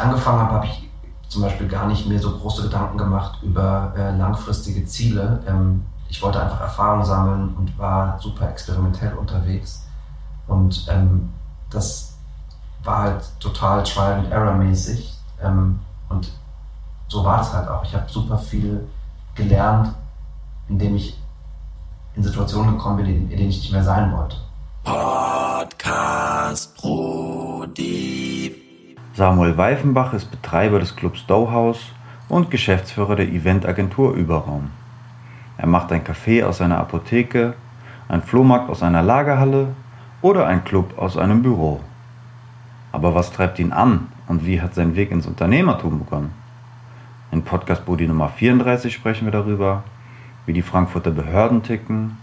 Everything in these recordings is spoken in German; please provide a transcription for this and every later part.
angefangen habe, habe ich zum Beispiel gar nicht mehr so große Gedanken gemacht über äh, langfristige Ziele. Ähm, ich wollte einfach Erfahrung sammeln und war super experimentell unterwegs. Und ähm, das war halt total Trial and Error mäßig. Ähm, und so war das halt auch. Ich habe super viel gelernt, indem ich in Situationen gekommen bin, in, denen ich nicht mehr sein wollte. Podcast Brody. Samuel Weifenbach ist Betreiber des Clubs Doughhouse und Geschäftsführer der Eventagentur Überraum. Er macht ein Café aus einer Apotheke, ein Flohmarkt aus einer Lagerhalle oder ein Club aus einem Büro. Aber was treibt ihn an und wie hat sein Weg ins Unternehmertum begonnen? In Podcast Bodi Nummer 34 sprechen wir darüber, wie die Frankfurter Behörden ticken,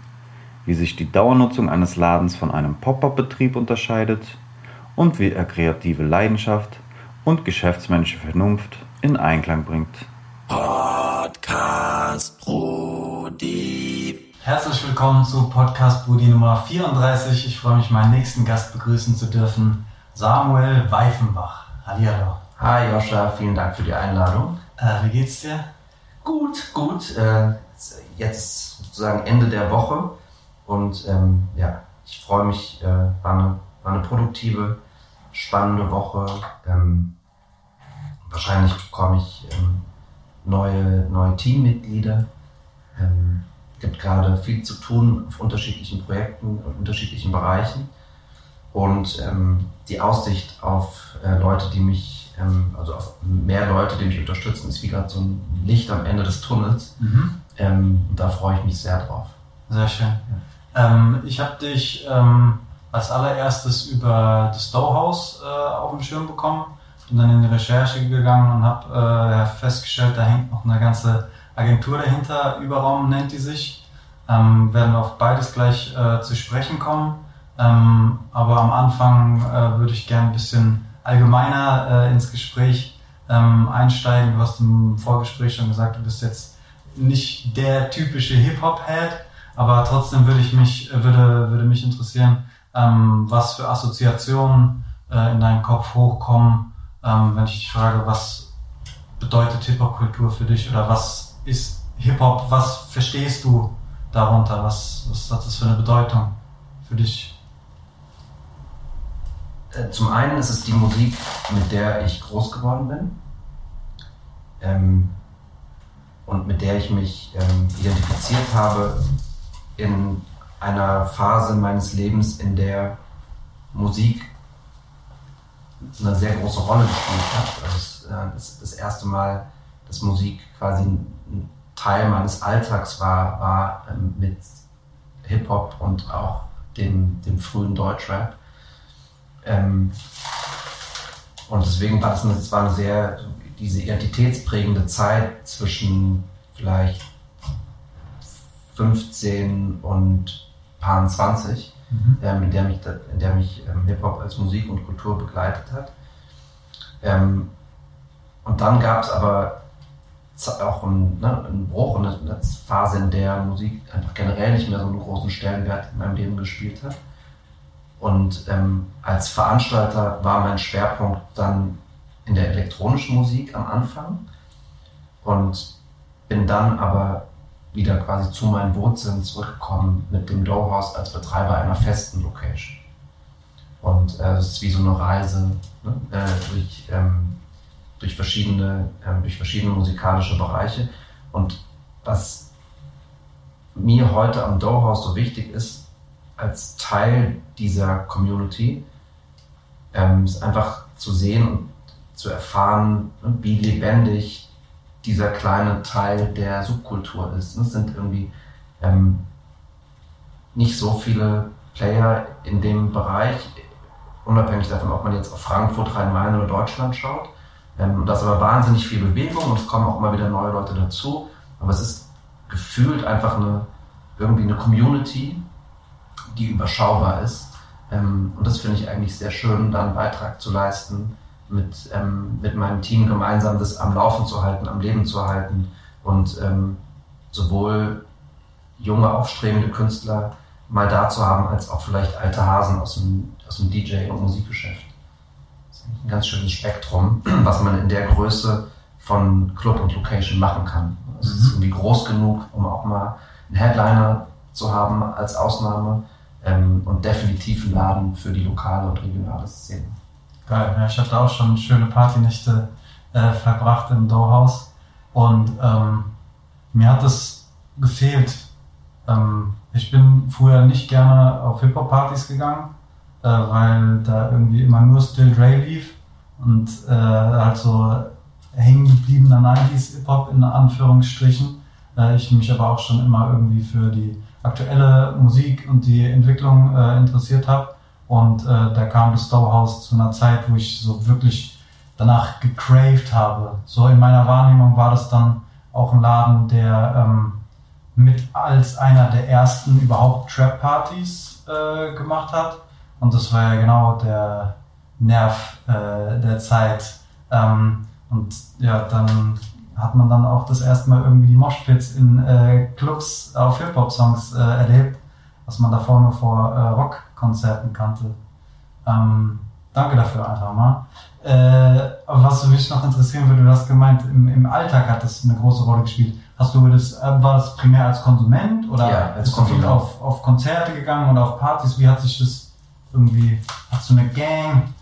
wie sich die Dauernutzung eines Ladens von einem Pop-up-Betrieb unterscheidet und wie er kreative Leidenschaft und geschäftsmännische Vernunft in Einklang bringt. Podcast Brudi. Herzlich willkommen zu Podcast Brudi Nummer 34. Ich freue mich, meinen nächsten Gast begrüßen zu dürfen, Samuel Weifenbach. Hallihallo. Hi Joscha, vielen Dank für die Einladung. Äh, wie geht's dir? Gut, gut. Äh, jetzt sozusagen Ende der Woche und ähm, ja, ich freue mich. Äh, war, eine, war eine produktive, spannende Woche. Ähm, wahrscheinlich bekomme ich ähm, neue, neue Teammitglieder. Ähm, gibt gerade viel zu tun auf unterschiedlichen Projekten und unterschiedlichen Bereichen. Und ähm, die Aussicht auf äh, Leute, die mich, ähm, also auf mehr Leute, die mich unterstützen, ist wie gerade so ein Licht am Ende des Tunnels. Mhm. Ähm, und da freue ich mich sehr drauf. Sehr schön. Ja. Ähm, ich habe dich ähm, als allererstes über das Doughhouse äh, auf den Schirm bekommen. Bin dann in die Recherche gegangen und habe äh, festgestellt, da hängt noch eine ganze Agentur dahinter. Überraum nennt die sich. Ähm, werden auf beides gleich äh, zu sprechen kommen. Ähm, aber am Anfang äh, würde ich gerne ein bisschen allgemeiner äh, ins Gespräch ähm, einsteigen. Du hast im Vorgespräch schon gesagt, du bist jetzt nicht der typische Hip-Hop-Head, aber trotzdem würde ich mich, würde, würde mich interessieren, ähm, was für Assoziationen äh, in deinem Kopf hochkommen, ähm, wenn ich dich frage, was bedeutet Hip-Hop-Kultur für dich oder was ist Hip-Hop, was verstehst du darunter, was, was hat das für eine Bedeutung für dich? Äh, zum einen ist es die Musik, mit der ich groß geworden bin ähm, und mit der ich mich ähm, identifiziert habe in einer Phase meines Lebens, in der Musik eine sehr große Rolle gespielt hat. Also das, das erste Mal, dass Musik quasi ein Teil meines Alltags war, war ähm, mit Hip-Hop und auch dem, dem frühen Deutschrap. Ähm, und deswegen war das, eine, das eine sehr, diese identitätsprägende Zeit zwischen vielleicht 15 und paar 20, mhm. ähm, in der mich, in der mich ähm, Hip-Hop als Musik und Kultur begleitet hat. Ähm, und dann gab es aber auch einen, ne, einen Bruch, eine, eine Phase, in der Musik einfach generell nicht mehr so einen großen Stellenwert in meinem Leben gespielt hat. Und ähm, als Veranstalter war mein Schwerpunkt dann in der elektronischen Musik am Anfang und bin dann aber wieder quasi zu meinen Wurzeln zurückgekommen mit dem Doughhouse als Betreiber einer festen Location. Und äh, es ist wie so eine Reise ne, äh, durch, ähm, durch, verschiedene, äh, durch verschiedene musikalische Bereiche. Und was mir heute am Doughhouse so wichtig ist, als Teil dieser Community, ähm, ist einfach zu sehen und zu erfahren, wie lebendig dieser kleine Teil der Subkultur ist. Es sind irgendwie ähm, nicht so viele Player in dem Bereich, unabhängig davon, ob man jetzt auf Frankfurt, Rhein-Main oder Deutschland schaut. Ähm, da ist aber wahnsinnig viel Bewegung und es kommen auch immer wieder neue Leute dazu. Aber es ist gefühlt einfach eine, irgendwie eine Community, die überschaubar ist. Ähm, und das finde ich eigentlich sehr schön, da einen Beitrag zu leisten, mit, ähm, mit meinem Team gemeinsam das am Laufen zu halten, am Leben zu halten und ähm, sowohl junge, aufstrebende Künstler mal da zu haben, als auch vielleicht alte Hasen aus dem, aus dem DJ- und Musikgeschäft. So. ein ganz schönes Spektrum, was man in der Größe von Club und Location machen kann. Es ist irgendwie groß genug, um auch mal einen Headliner zu haben als Ausnahme ähm, und definitiv ein Laden für die lokale und regionale Szene. Geil, ja, ich hatte auch schon schöne Partynächte äh, verbracht im Dohaus und ähm, mir hat es gefehlt. Ähm, ich bin früher nicht gerne auf Hip-Hop-Partys gegangen, äh, weil da irgendwie immer nur Still Dre lief und äh, halt so hängen gebliebener 90s Hip-Hop in Anführungsstrichen. Äh, ich mich aber auch schon immer irgendwie für die aktuelle Musik und die Entwicklung äh, interessiert habe. Und äh, da kam das Stowehouse zu einer Zeit, wo ich so wirklich danach gecraved habe. So in meiner Wahrnehmung war das dann auch ein Laden, der ähm, mit als einer der ersten überhaupt Trap-Partys äh, gemacht hat. Und das war ja genau der Nerv äh, der Zeit. Ähm, und ja, dann hat man dann auch das erste Mal irgendwie die Moshpits in äh, Clubs auf Hip-Hop-Songs äh, erlebt, was man davor nur vor äh, Rock-Konzerten kannte. Ähm, danke dafür einfach mal. Äh, was mich noch interessieren würde, du hast gemeint, im, im Alltag hat das eine große Rolle gespielt. Hast du das, äh, war das primär als Konsument oder Ja, als bist du viel Konsument. auf, auf Konzerte gegangen oder auf Partys? Wie hat sich das irgendwie, hast du eine Gang?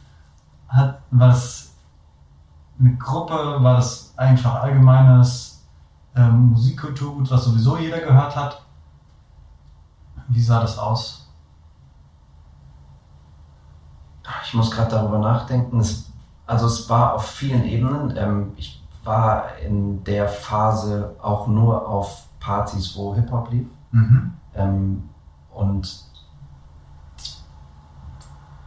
Hat, war das eine Gruppe? War das einfach allgemeines ähm, Musikkulturgut, was sowieso jeder gehört hat? Wie sah das aus? Ich muss gerade darüber nachdenken. Es, also es war auf vielen Ebenen. Ähm, ich war in der Phase auch nur auf Partys, wo Hip-Hop lief. Mhm. Ähm, und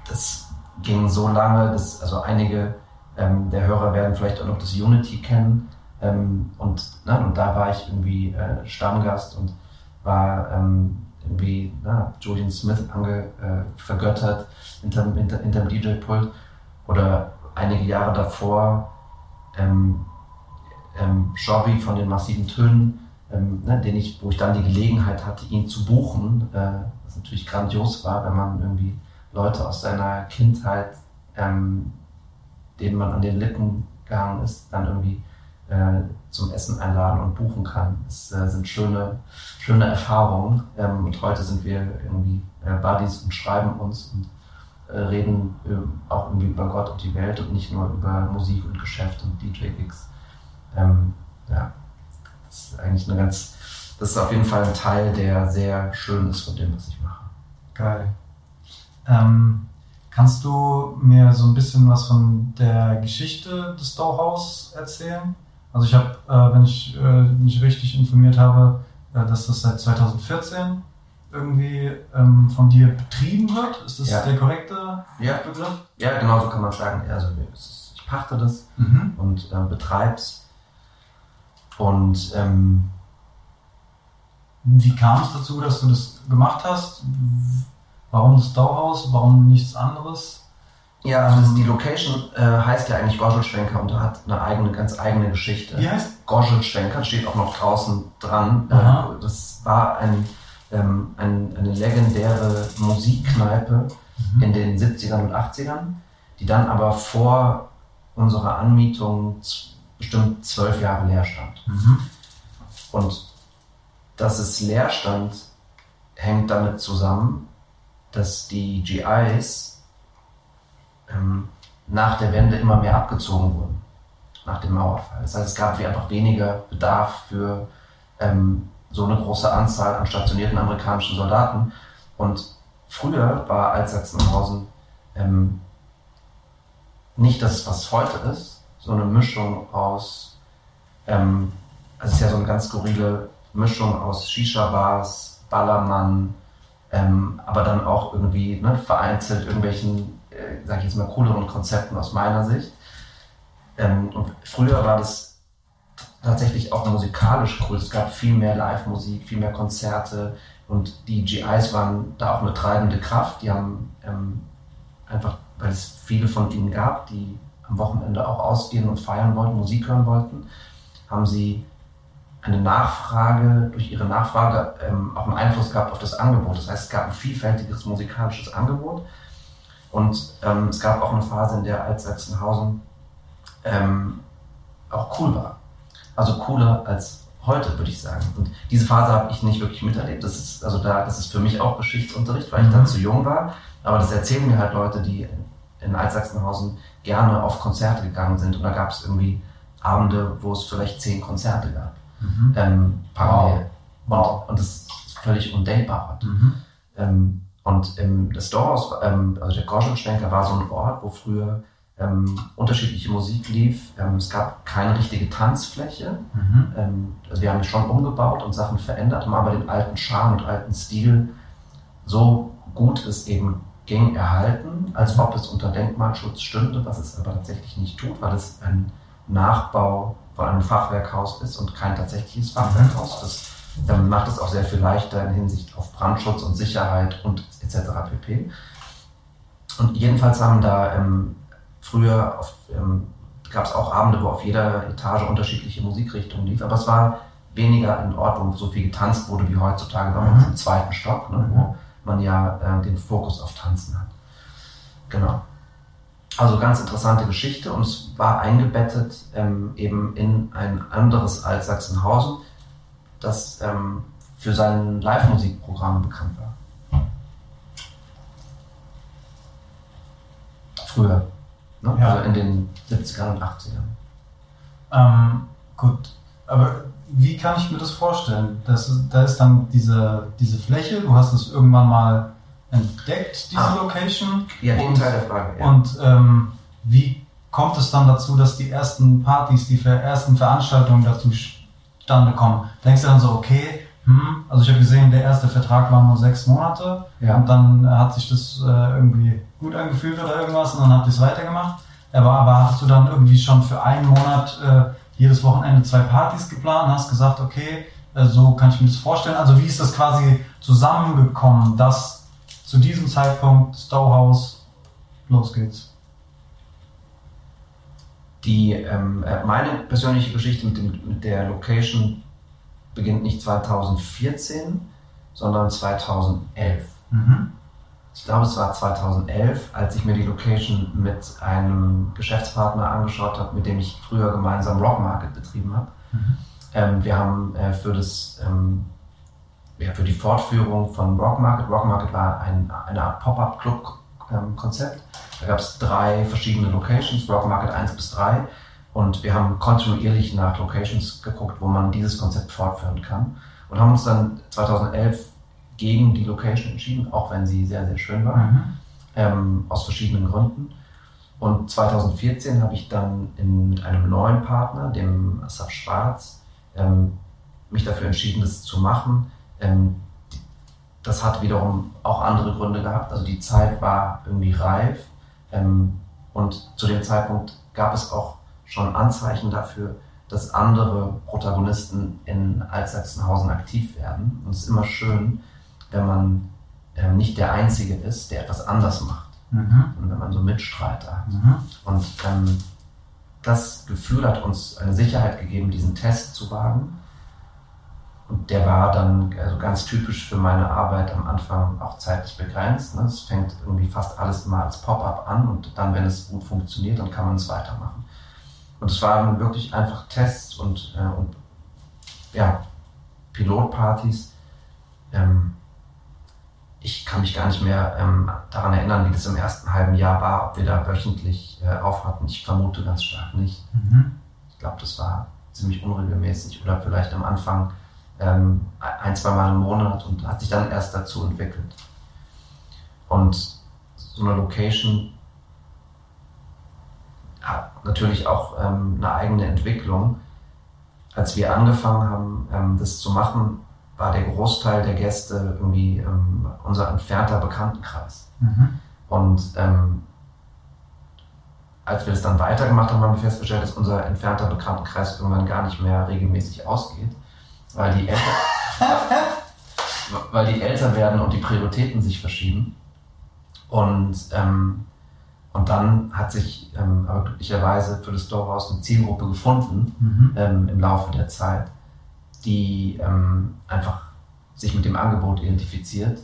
das ging so lange, dass also einige ähm, der Hörer werden vielleicht auch noch das Unity kennen. Ähm, und, ne, und da war ich irgendwie äh, Stammgast und war ähm, irgendwie na, Julian Smith ange, äh, vergöttert hinterm, hinter, hinterm DJ-Pult. Oder einige Jahre davor ähm, ähm, Jory von den massiven Tönen, ähm, ne, den ich, wo ich dann die Gelegenheit hatte, ihn zu buchen, äh, was natürlich grandios war, wenn man irgendwie Leute aus seiner Kindheit, ähm, denen man an den Lippen gehangen ist, dann irgendwie zum Essen einladen und buchen kann. Das äh, sind schöne, schöne Erfahrungen. Ähm, und heute sind wir irgendwie äh, Buddies und schreiben uns und äh, reden äh, auch irgendwie über Gott und die Welt und nicht nur über Musik und Geschäft und DJ-Gigs. Ähm, ja, das ist eigentlich eine ganz, das ist auf jeden Fall ein Teil, der sehr schön ist von dem, was ich mache. Geil. Ähm, kannst du mir so ein bisschen was von der Geschichte des Stauhaus erzählen? Also ich habe, äh, wenn ich äh, mich richtig informiert habe, äh, dass das seit 2014 irgendwie ähm, von dir betrieben wird. Ist das Ja. der korrekte Ja, Begriff? ja genau so kann man sagen. Also es ich pachte das Mhm. und äh, betreib's. Und ähm, Wie kam es dazu, dass du das gemacht hast? Warum das Stauhaus? Warum nichts anderes? Ja, also das, die Location äh, heißt ja eigentlich Gorzelschwenker und hat eine eigene, ganz eigene Geschichte. Wie heißt? Gorzelschwenker steht auch noch draußen dran. Äh, das war ein, ähm, ein, eine legendäre Musikkneipe Mhm. in den 70ern und 80ern, die dann aber vor unserer Anmietung bestimmt zwölf Jahre leer stand. Mhm. Und dass es leer stand, hängt damit zusammen, dass die GIs ähm, nach der Wende immer mehr abgezogen wurden, nach dem Mauerfall. Das heißt, es gab einfach weniger Bedarf für ähm, so eine große Anzahl an stationierten amerikanischen Soldaten. Und früher war Altsachsenhausen ähm, nicht das, was heute ist, so eine Mischung aus, ähm, also es ist ja so eine ganz skurrile Mischung aus Shisha-Bars, Ballermann, ähm, aber dann auch irgendwie ne, vereinzelt irgendwelchen, äh, sag ich jetzt mal, cooleren Konzepten aus meiner Sicht. Ähm, und früher war das tatsächlich auch musikalisch cool. Es gab viel mehr Live-Musik, viel mehr Konzerte und die GIs waren da auch eine treibende Kraft. Die haben ähm, einfach, weil es viele von ihnen gab, die am Wochenende auch ausgehen und feiern wollten, Musik hören wollten, haben sie eine Nachfrage, durch ihre Nachfrage ähm, auch einen Einfluss gehabt auf das Angebot. Das heißt, es gab ein vielfältiges musikalisches Angebot. Und ähm, es gab auch eine Phase, in der Altsachsenhausen ähm, auch cool war. Also cooler als heute, würde ich sagen. Und diese Phase habe ich nicht wirklich miterlebt. Das ist, also da, das ist für mich auch Geschichtsunterricht, weil ich dann zu jung war. Aber das erzählen mir halt Leute, die in Altsachsenhausen gerne auf Konzerte gegangen sind. Und da gab es irgendwie Abende, wo es vielleicht zehn Konzerte gab. Mhm. Ähm, parallel. Wow. Und, und das ist völlig undenkbar. Mhm. Ähm, und ähm, das Dorfhaus, ähm, also der Korschenschwenker war so ein Ort, wo früher ähm, unterschiedliche Musik lief. Ähm, es gab keine richtige Tanzfläche. Mhm. Ähm, also wir haben schon umgebaut und Sachen verändert, haben aber den alten Charme und alten Stil so gut es eben ging erhalten, als ob es unter Denkmalschutz stünde, was es aber tatsächlich nicht tut, weil es ein Nachbau von einem Fachwerkhaus ist und kein tatsächliches Fachwerkhaus. Das ähm, macht es auch sehr viel leichter in Hinsicht auf Brandschutz und Sicherheit und etc. pp. Und jedenfalls haben da ähm, früher ähm, gab es auch Abende, wo auf jeder Etage unterschiedliche Musikrichtungen lief, aber es war weniger ein Ort, wo so viel getanzt wurde wie heutzutage bei uns Mhm. im zweiten Stock, ne, wo man ja äh, den Fokus auf Tanzen hat. Genau. Also ganz interessante Geschichte und es war eingebettet ähm, eben in ein anderes als Sachsenhausen, das ähm, für sein Live-Musikprogramm bekannt war. Früher. Ne? Ja. Also in den 70ern und 80ern. Ähm, gut, aber wie kann ich mir das vorstellen? Das, da ist dann diese, diese Fläche, du hast es irgendwann mal entdeckt, diese Ah. Location. Ja, den und, Teil der Frage. Ja. und ähm, wie kommt es dann dazu, dass die ersten Partys, die ersten Veranstaltungen dazu zustande kommen? Denkst du dann so, okay, hm, also ich habe gesehen, der erste Vertrag war nur sechs Monate Ja. und dann äh, hat sich das äh, irgendwie gut angefühlt oder irgendwas und dann habt ihr es weitergemacht. Aber, aber hattest du dann irgendwie schon für einen Monat äh, jedes Wochenende zwei Partys geplant und hast gesagt, okay, äh, so kann ich mir das vorstellen. Also wie ist das quasi zusammengekommen, dass zu diesem Zeitpunkt Stowhouse los geht's? Die, ähm, äh, meine persönliche Geschichte mit, dem, mit der Location beginnt nicht 2014, sondern 2011. Mhm. Ich glaube, es war 2011, als ich mir die Location mit einem Geschäftspartner angeschaut habe, mit dem ich früher gemeinsam Rock Market betrieben habe. Mhm. Ähm, wir haben äh, für, das, ähm, ja, für die Fortführung von Rock Market, Rock Market war ein, eine Art Pop-Up-Club-Konzept. da gab es drei verschiedene Locations, Rock Market 1 bis 3. Und wir haben kontinuierlich nach Locations geguckt, wo man dieses Konzept fortführen kann. Und haben uns dann 2011 gegen die Location entschieden, auch wenn sie sehr, sehr schön war Mhm. ähm, aus verschiedenen Gründen. Und 2014 habe ich dann in, mit einem neuen Partner, dem Asaf Schwarz, ähm, mich dafür entschieden, das zu machen. Ähm, das hat wiederum auch andere Gründe gehabt. Also die Zeit war irgendwie reif ähm, und zu dem Zeitpunkt gab es auch schon Anzeichen dafür, dass andere Protagonisten in Altsachsenhausen aktiv werden. Und es ist immer schön, wenn man ähm, nicht der Einzige ist, der etwas anders macht. Mhm. Und wenn man so Mitstreiter hat. Mhm. Und ähm, das Gefühl hat uns eine Sicherheit gegeben, diesen Test zu wagen. Und der war dann also ganz typisch für meine Arbeit am Anfang auch zeitlich begrenzt. Ne? Es fängt irgendwie fast alles immer als Pop-up an und dann, wenn es gut funktioniert, dann kann man es weitermachen. Und es waren wirklich einfach Tests und, äh, und ja, Pilotpartys. Ähm, ich kann mich gar nicht mehr ähm, daran erinnern, wie das im ersten halben Jahr war, ob wir da wöchentlich äh, auf hatten. Ich vermute ganz stark nicht. Mhm. Ich glaube, das war ziemlich unregelmäßig oder vielleicht am Anfang ähm, ein, zwei Mal im Monat und hat sich dann erst dazu entwickelt. Und so eine Location hat natürlich auch ähm, eine eigene Entwicklung. Als wir angefangen haben, ähm, das zu machen, war der Großteil der Gäste irgendwie ähm, unser entfernter Bekanntenkreis. Mhm. Und ähm, als wir das dann weitergemacht haben, haben wir festgestellt, dass unser entfernter Bekanntenkreis irgendwann gar nicht mehr regelmäßig ausgeht, weil die älter, weil die älter werden und die Prioritäten sich verschieben. Und, ähm, und dann hat sich ähm, aber glücklicherweise für das Storehouse eine Zielgruppe gefunden Mhm. ähm, im Laufe der Zeit, die ähm, einfach sich mit dem Angebot identifiziert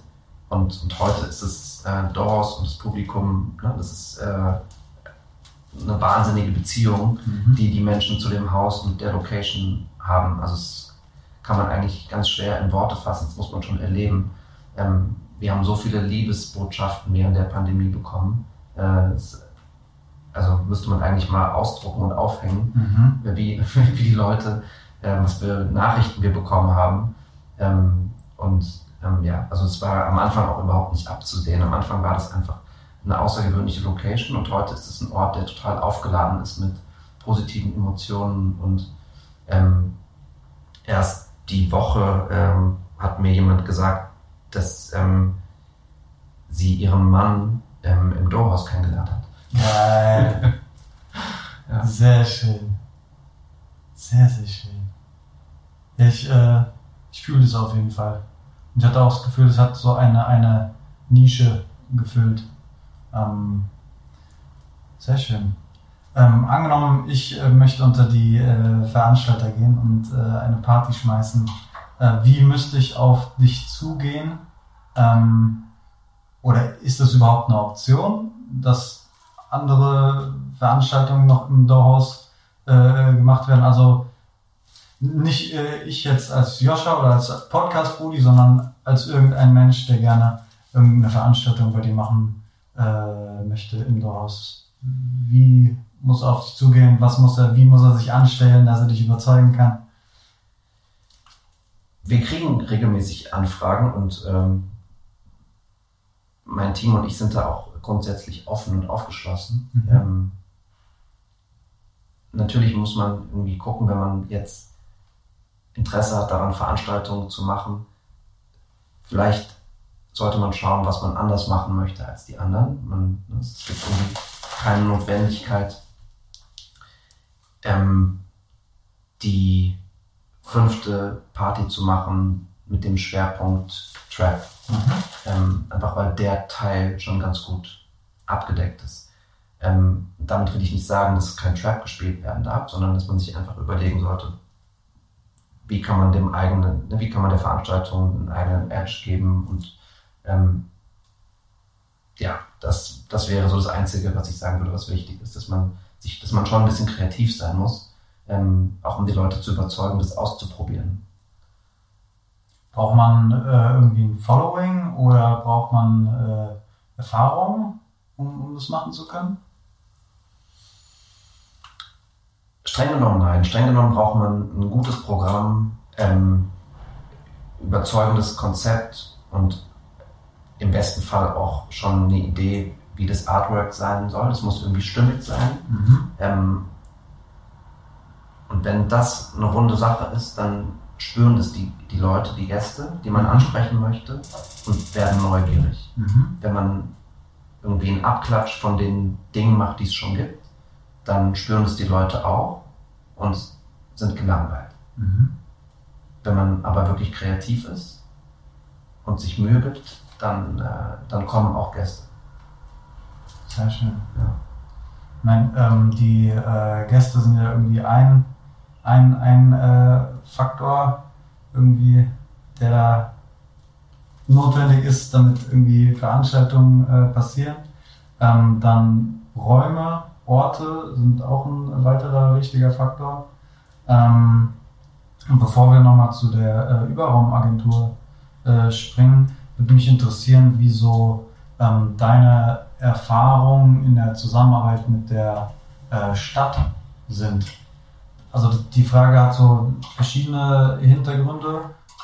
Und, und heute ist es äh, Doors und das Publikum, ne, das ist äh, eine wahnsinnige Beziehung, Mhm. die die Menschen zu dem Haus und der Location haben. Also es kann man eigentlich ganz schwer in Worte fassen, das muss man schon erleben. Ähm, wir haben so viele Liebesbotschaften während der Pandemie bekommen. Äh, es, also müsste man eigentlich mal ausdrucken und aufhängen Mhm. wie, wie die Leute, äh, was für Nachrichten wir bekommen haben. Ähm, und ähm, ja, also es war am Anfang auch überhaupt nicht abzusehen. Am Anfang war das einfach eine außergewöhnliche Location und heute ist es ein Ort, der total aufgeladen ist mit positiven Emotionen und ähm, erst die Woche ähm, hat mir jemand gesagt, dass ähm, sie ihren Mann ähm, im Dorhaus kennengelernt hat. Geil. Ja. Sehr schön. Sehr, sehr schön. Ja, ich, äh, ich fühle das auf jeden Fall. Und ich hatte auch das Gefühl, es hat so eine, eine Nische gefüllt. Ähm, sehr schön. Ähm, angenommen, ich äh, möchte unter die äh, Veranstalter gehen und äh, eine Party schmeißen. Äh, wie müsste ich auf dich zugehen? Ähm, oder ist das überhaupt eine Option, dass andere Veranstaltungen noch im Dorhaus äh, gemacht werden? Also nicht äh, ich jetzt als Joscha oder als Podcast-Brudi, sondern als irgendein Mensch, der gerne irgendeine Veranstaltung bei dir machen möchte im Dorhaus. Wie muss auf dich zugehen? Was muss er, wie muss er sich anstellen, dass er dich überzeugen kann? wir kriegen regelmäßig Anfragen und ähm, mein Team und ich sind da auch grundsätzlich offen und aufgeschlossen. Mhm. Ähm, natürlich muss man irgendwie gucken, wenn man jetzt Interesse hat daran, Veranstaltungen zu machen. Vielleicht sollte man schauen, was man anders machen möchte als die anderen. Man, es gibt irgendwie keine Notwendigkeit, ähm, die fünfte Party zu machen mit dem Schwerpunkt Trap. Ähm, einfach weil der Teil schon ganz gut abgedeckt ist. Ähm, damit will ich nicht sagen, dass kein Trap gespielt werden darf, sondern dass man sich einfach überlegen sollte, wie kann man dem eigenen, ne, wie kann man der Veranstaltung einen eigenen Edge geben und ähm, ja, das, das wäre so das Einzige, was ich sagen würde, was wichtig ist, dass man sich, dass man schon ein bisschen kreativ sein muss, ähm, auch um die Leute zu überzeugen, das auszuprobieren. Braucht man äh, irgendwie ein Following oder braucht man äh, Erfahrung, um, um das machen zu können? Streng genommen nein. Streng genommen braucht man ein gutes Programm, ähm, überzeugendes Konzept und im besten Fall auch schon eine Idee, wie das Artwork sein soll. Das muss irgendwie stimmig sein. Mhm. Ähm, und wenn das eine runde Sache ist, dann spüren das die, die Leute, die Gäste, die man Mhm. ansprechen möchte und werden neugierig. Mhm. Wenn man irgendwie einen Abklatsch von den Dingen macht, die es schon gibt, dann spüren es die Leute auch und sind gelangweilt. Mhm. Wenn man aber wirklich kreativ ist und sich Mühe gibt, dann, äh, dann kommen auch Gäste. Sehr schön. Ja. Ich ähm, die äh, Gäste sind ja irgendwie ein, ein, ein äh, Faktor, irgendwie, der da notwendig ist, damit irgendwie Veranstaltungen äh, passieren. Ähm, dann Räume, Orte sind auch ein weiterer wichtiger Faktor. Ähm, und bevor wir nochmal zu der äh, Überraumagentur äh, springen, würde mich interessieren, wie so ähm, deine Erfahrungen in der Zusammenarbeit mit der äh, Stadt sind. Also die Frage hat so verschiedene Hintergründe.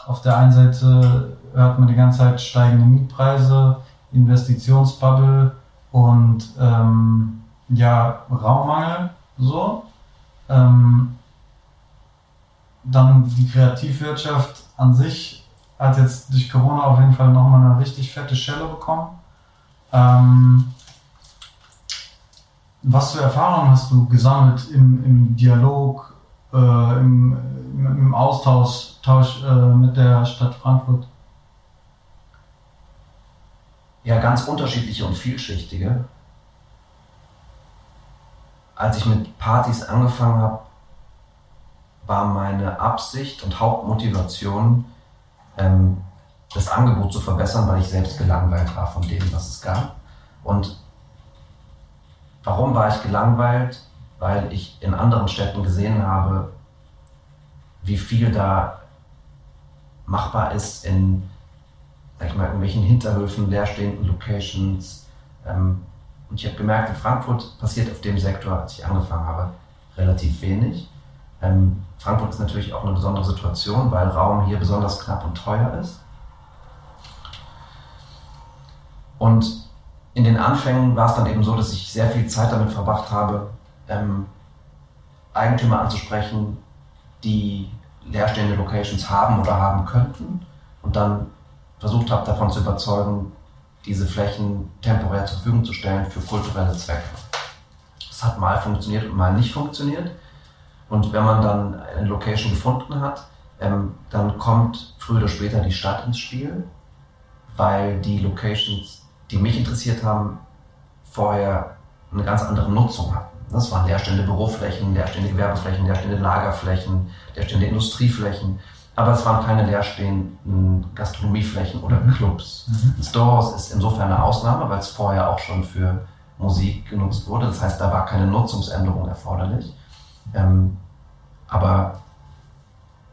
Auf der einen Seite hört man die ganze Zeit steigende Mietpreise, Investitionsbubble und ähm, ja, Raummangel so. Ähm, dann die Kreativwirtschaft an sich hat jetzt durch Corona auf jeden Fall nochmal eine richtig fette Schelle bekommen. Ähm, was für Erfahrungen hast du gesammelt im, im Dialog, äh, im, im, Austausch Tausch, äh, mit der Stadt Frankfurt? Ja, ganz unterschiedliche und vielschichtige. Als ich mit Partys angefangen habe, war meine Absicht und Hauptmotivation, ähm, das Angebot zu verbessern, weil ich selbst gelangweilt war von dem, was es gab. Und warum war ich gelangweilt? Weil ich in anderen Städten gesehen habe, wie viel da machbar ist in, sag ich mal, irgendwelchen Hinterhöfen, leerstehenden Locations. Ähm, und ich habe gemerkt, in Frankfurt passiert auf dem Sektor, als ich angefangen habe, relativ wenig. Ähm, Frankfurt ist natürlich auch eine besondere Situation, weil Raum hier besonders knapp und teuer ist. Und in den Anfängen war es dann eben so, dass ich sehr viel Zeit damit verbracht habe, ähm, Eigentümer anzusprechen, die leerstehende Locations haben oder haben könnten und dann versucht habe, davon zu überzeugen, diese Flächen temporär zur Verfügung zu stellen für kulturelle Zwecke. Das hat mal funktioniert und mal nicht funktioniert. Und wenn man dann eine Location gefunden hat, ähm, dann kommt früher oder später die Stadt ins Spiel, weil die Locations, die mich interessiert haben, vorher eine ganz andere Nutzung hatten. Das waren leerstehende Büroflächen, leerstehende Gewerbeflächen, leerstehende Lagerflächen, leerstehende Industrieflächen. Aber es waren keine leerstehenden Gastronomieflächen oder mhm. Clubs. Mhm. Das Storehouse ist insofern eine Ausnahme, weil es vorher auch schon für Musik genutzt wurde. Das heißt, da war keine Nutzungsänderung erforderlich. Ähm, aber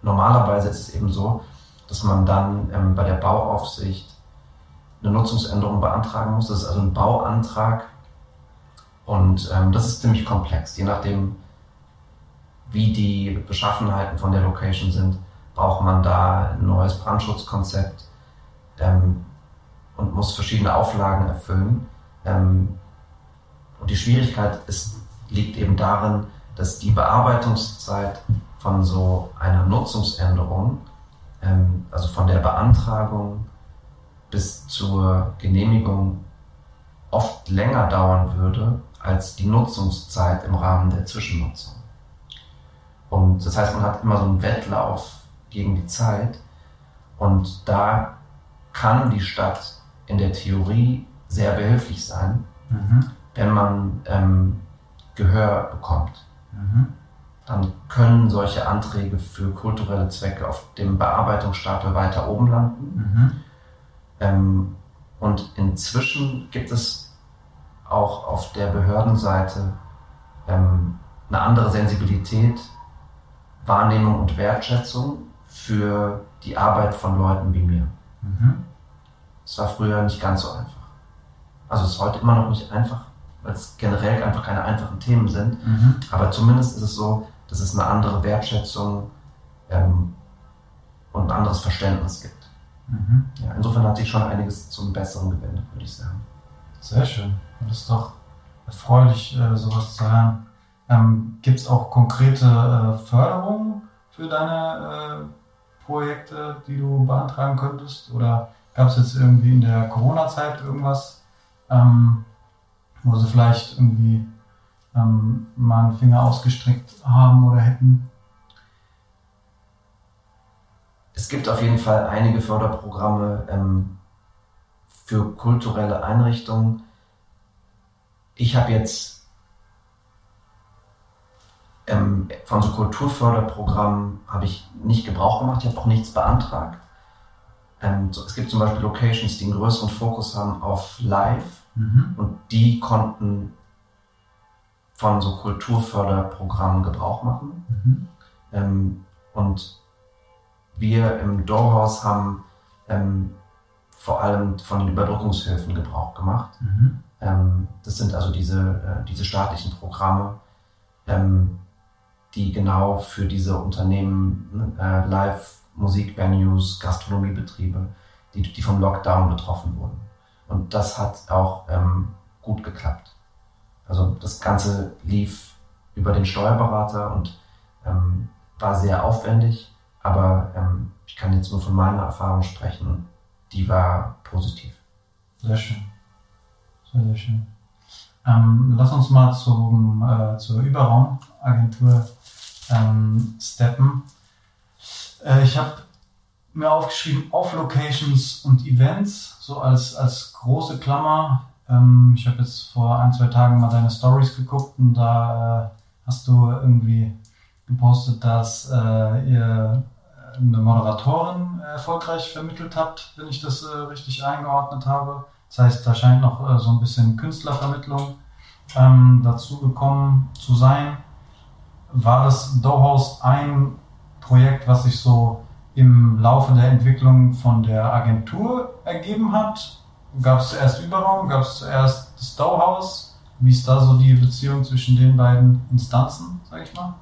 normalerweise ist es eben so, dass man dann ähm, bei der Bauaufsicht eine Nutzungsänderung beantragen muss. Das ist also ein Bauantrag und ähm, das ist ziemlich komplex. Je nachdem, wie die Beschaffenheiten von der Location sind, braucht man da ein neues Brandschutzkonzept ähm, und muss verschiedene Auflagen erfüllen. Ähm, und die Schwierigkeit ist, liegt eben darin, dass die Bearbeitungszeit von so einer Nutzungsänderung, ähm, also von der Beantragung bis zur Genehmigung, oft länger dauern würde als die Nutzungszeit im Rahmen der Zwischennutzung. Und das heißt, man hat immer so einen Wettlauf gegen die Zeit und da kann die Stadt in der Theorie sehr behilflich sein, mhm. wenn man ähm, Gehör bekommt. Mhm. Dann können solche Anträge für kulturelle Zwecke auf dem Bearbeitungsstapel weiter oben landen. Mhm. Ähm, und inzwischen gibt es auch auf der Behördenseite ähm, eine andere Sensibilität, Wahrnehmung und Wertschätzung für die Arbeit von Leuten wie mir. Mhm. Es war früher nicht ganz so einfach. Also es ist heute immer noch nicht einfach, weil es generell einfach keine einfachen Themen sind. Mhm. Aber zumindest ist es so, dass es eine andere Wertschätzung ähm, und ein anderes Verständnis gibt. Mhm. Ja, insofern hat sich schon einiges zum Besseren gewendet, würde ich sagen. Sehr schön. Das ist doch erfreulich, äh, sowas zu hören. Ähm, Gibt es auch konkrete äh, Förderungen für deine äh, Projekte, die du beantragen könntest? Oder gab es jetzt irgendwie in der Corona-Zeit irgendwas, ähm, wo sie vielleicht irgendwie ähm, mal einen Finger ausgestreckt haben oder hätten? Es gibt auf jeden Fall einige Förderprogramme ähm, für kulturelle Einrichtungen. Ich habe jetzt ähm, von so Kulturförderprogrammen habe ich nicht Gebrauch gemacht, ich habe auch nichts beantragt. Ähm, so, es gibt zum Beispiel Locations, die einen größeren Fokus haben auf Live mhm. und die konnten von so Kulturförderprogrammen Gebrauch machen. Mhm. Ähm, und wir im Dorhaus haben ähm, vor allem von den Überbrückungshilfen Gebrauch gemacht. Mhm. Ähm, das sind also diese, äh, diese staatlichen Programme, ähm, die genau für diese Unternehmen, äh, Live-Musikvenues, Gastronomiebetriebe, die, die vom Lockdown betroffen wurden. Und das hat auch ähm, gut geklappt. Also das Ganze lief über den Steuerberater und ähm, war sehr aufwendig, aber ähm, ich kann jetzt nur von meiner Erfahrung sprechen, die war positiv. Sehr schön. Sehr, sehr schön. Ähm, lass uns mal zum, äh, zur Überraumagentur ähm, steppen. Äh, ich habe mir aufgeschrieben, Off-Locations und Events, so als, als große Klammer. Ähm, ich habe jetzt vor ein, zwei Tagen mal deine Stories geguckt und da äh, hast du irgendwie gepostet, dass äh, ihr eine Moderatorin erfolgreich vermittelt habt, wenn ich das äh, richtig eingeordnet habe. Das heißt, da scheint noch äh, so ein bisschen Künstlervermittlung ähm, dazu gekommen zu sein. War das Dohaus ein Projekt, was sich so im Laufe der Entwicklung von der Agentur ergeben hat? Gab es zuerst Überraum? Gab es zuerst das Dohaus? Wie ist da so die Beziehung zwischen den beiden Instanzen, sag ich mal?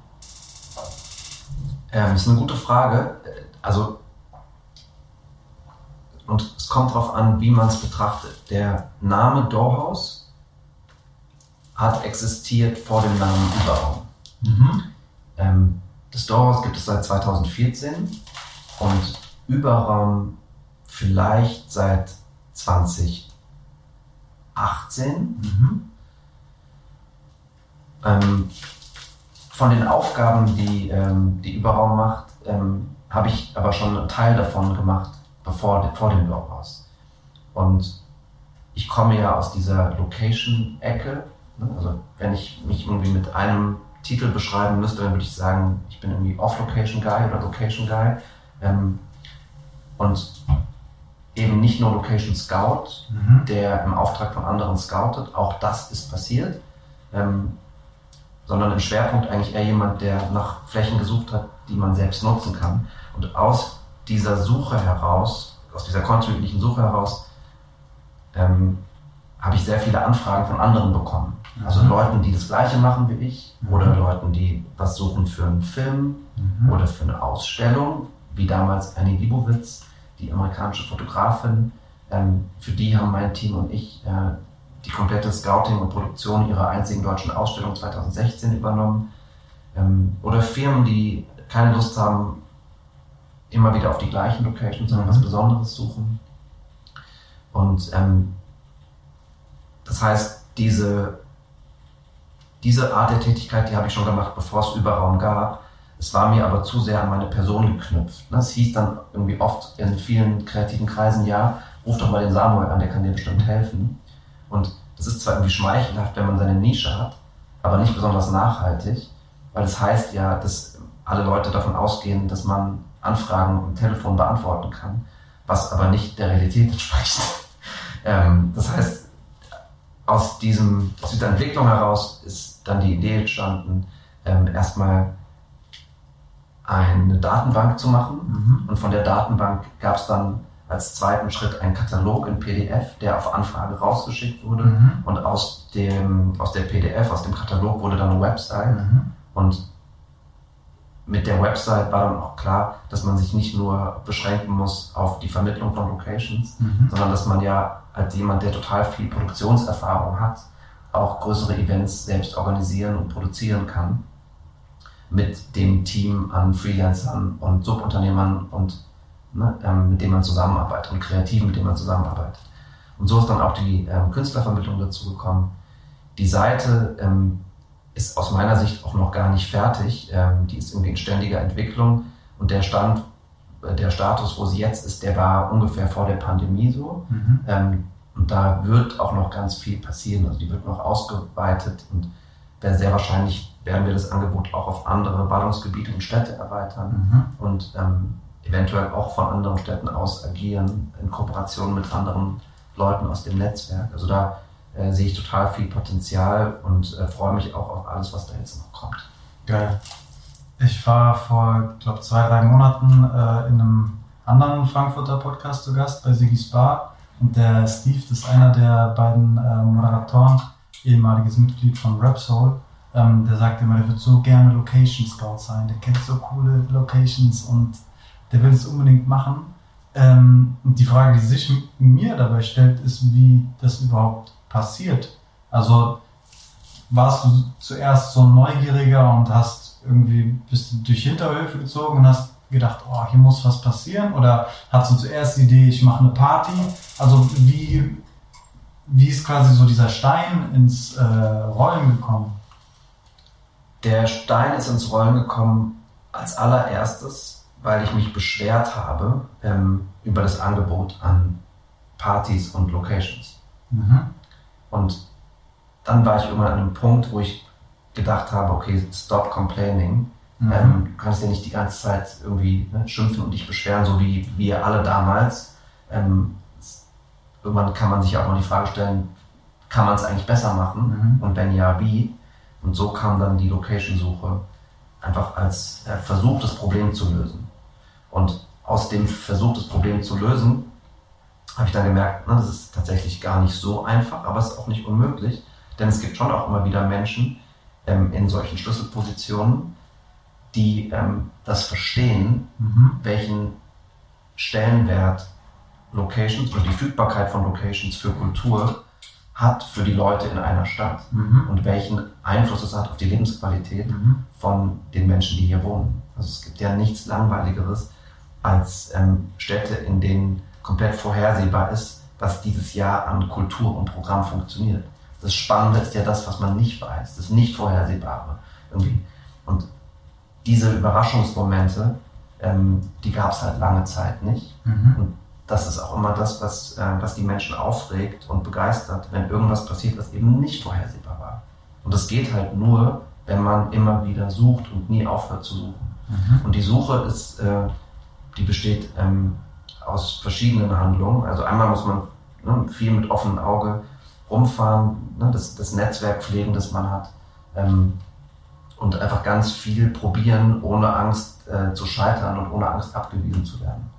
Ähm, ist eine gute Frage. Also, und es kommt darauf an, wie man es betrachtet. Der Name Doorhaus hat existiert vor dem Namen Überraum. Mhm. Ähm, das Doorhaus gibt es seit 2014 und Überraum vielleicht seit 2018. Mhm. Ähm, von den Aufgaben, die ähm, die Überraum macht, ähm, habe ich aber schon einen Teil davon gemacht, bevor vor dem Bloghaus. Und ich komme ja aus dieser Location-Ecke. Ne? Also wenn ich mich irgendwie mit einem Titel beschreiben müsste, dann würde ich sagen, ich bin irgendwie Off-Location Guy oder Location Guy. Ähm, und eben nicht nur Location Scout, Mhm. der im Auftrag von anderen scoutet, auch das ist passiert, ähm, sondern im Schwerpunkt eigentlich eher jemand, der nach Flächen gesucht hat, die man selbst nutzen kann. Und aus dieser Suche heraus, aus dieser kontinuierlichen Suche heraus, ähm, habe ich sehr viele Anfragen von anderen bekommen. Also Mhm. Leuten, die das Gleiche machen wie ich, Mhm. oder Leuten, die was suchen für einen Film Mhm. oder für eine Ausstellung, wie damals Annie Leibovitz, die amerikanische Fotografin. Ähm, für die haben mein Team und ich äh, die komplette Scouting und Produktion ihrer einzigen deutschen Ausstellung 2016 übernommen. Ähm, oder Firmen, die keine Lust haben, immer wieder auf die gleichen Locations, sondern Mhm. was Besonderes suchen. Und ähm, das heißt, diese, diese Art der Tätigkeit, die habe ich schon gemacht, bevor es Überraum gab. Es war mir aber zu sehr an meine Person geknüpft. ne? Es hieß dann irgendwie oft in vielen kreativen Kreisen, ja, ruf doch mal den Samuel an, der kann dir bestimmt helfen. Und das ist zwar irgendwie schmeichelhaft, wenn man seine Nische hat, aber nicht besonders nachhaltig, weil es heißt ja, dass alle Leute davon ausgehen, dass man Anfragen am Telefon beantworten kann, was aber nicht der Realität entspricht. ähm, das heißt, aus, diesem, aus dieser Entwicklung heraus ist dann die Idee entstanden, ähm, erstmal eine Datenbank zu machen. Mhm. Und von der Datenbank gab es dann als zweiten Schritt einen Katalog in PDF, der auf Anfrage rausgeschickt wurde. Mhm. Und aus, dem, aus der PDF, aus dem Katalog wurde dann eine Website. Mhm. Und mit der Website war dann auch klar, dass man sich nicht nur beschränken muss auf die Vermittlung von Locations, Mhm. sondern dass man ja als jemand, der total viel Produktionserfahrung hat, auch größere Events selbst organisieren und produzieren kann mit dem Team an Freelancern und Subunternehmern und ne, ähm, mit denen man zusammenarbeitet und Kreativen, mit denen man zusammenarbeitet. Und so ist dann auch die ähm, Künstlervermittlung dazu gekommen. Die Seite ähm, ist aus meiner Sicht auch noch gar nicht fertig. Ähm, die ist irgendwie in ständiger Entwicklung und der Stand, äh, der Status, wo sie jetzt ist, der war ungefähr vor der Pandemie so. Mhm. Ähm, und da wird auch noch ganz viel passieren. Also die wird noch ausgeweitet und sehr sehr wahrscheinlich werden wir das Angebot auch auf andere Ballungsgebiete und Städte erweitern Mhm. und ähm, eventuell auch von anderen Städten aus agieren in Kooperation mit anderen Leuten aus dem Netzwerk. Also da äh, sehe ich total viel Potenzial und äh, freue mich auch auf alles, was da jetzt noch kommt. Geil. Ich war vor, glaube zwei, drei Monaten äh, in einem anderen Frankfurter Podcast zu Gast bei Siggy's Bar. Und der Steve, das ist einer der beiden äh, Moderatoren, ehemaliges Mitglied von Rapsoul. Ähm, der sagt immer, der wird so gerne Location Scout sein. Der kennt so coole Locations und der will es unbedingt machen. Ähm, die Frage, die sich mir dabei stellt, ist, wie das überhaupt passiert. Also warst du zuerst so ein Neugieriger und hast irgendwie bist du durch Hinterhöfe gezogen und hast gedacht, oh, hier muss was passieren? Oder hast du zuerst die Idee, ich mache eine Party? Also wie, wie ist quasi so dieser Stein ins äh, Rollen gekommen? Der Stein ist ins Rollen gekommen als allererstes, weil ich mich beschwert habe ähm, über das Angebot an Partys und Locations. Mhm. Und dann war ich irgendwann an einem Punkt, wo ich gedacht habe, okay, stop complaining. Mhm. Ähm, du kannst ja nicht die ganze Zeit irgendwie ne, schimpfen und dich beschweren, so wie wir alle damals. Ähm, irgendwann kann man sich ja auch mal die Frage stellen, kann man es eigentlich besser machen? Mhm. Und wenn ja, wie? Und so kam dann die Location-Suche einfach als äh, Versuch, das Problem zu lösen. Und aus dem Versuch, das Problem zu lösen, habe ich dann gemerkt, na, das ist tatsächlich gar nicht so einfach, aber es ist auch nicht unmöglich, denn es gibt schon auch immer wieder Menschen ähm, in solchen Schlüsselpositionen, die ähm, das verstehen, mhm. welchen Stellenwert Locations oder die Verfügbarkeit von Locations für Kultur hat für die Leute in einer Stadt mhm. und welchen Einfluss es hat auf die Lebensqualität mhm. von den Menschen, die hier wohnen. Also es gibt ja nichts Langweiligeres als ähm, Städte, in denen komplett vorhersehbar ist, was dieses Jahr an Kultur und Programm funktioniert. Das Spannende ist ja das, was man nicht weiß, das nicht Vorhersehbare. Irgendwie. Und diese Überraschungsmomente, ähm, die gab es halt lange Zeit nicht. Mhm. Und das ist auch immer das, was, äh, was die Menschen aufregt und begeistert, wenn irgendwas passiert, was eben nicht vorhersehbar war. Und das geht halt nur, wenn man immer wieder sucht und nie aufhört zu suchen. Mhm. Und die Suche ist, äh, die besteht ähm, aus verschiedenen Handlungen. Also einmal muss man ne, viel mit offenem Auge rumfahren, ne, das, das Netzwerk pflegen, das man hat. Ähm, und einfach ganz viel probieren, ohne Angst äh, zu scheitern und ohne Angst abgewiesen zu werden.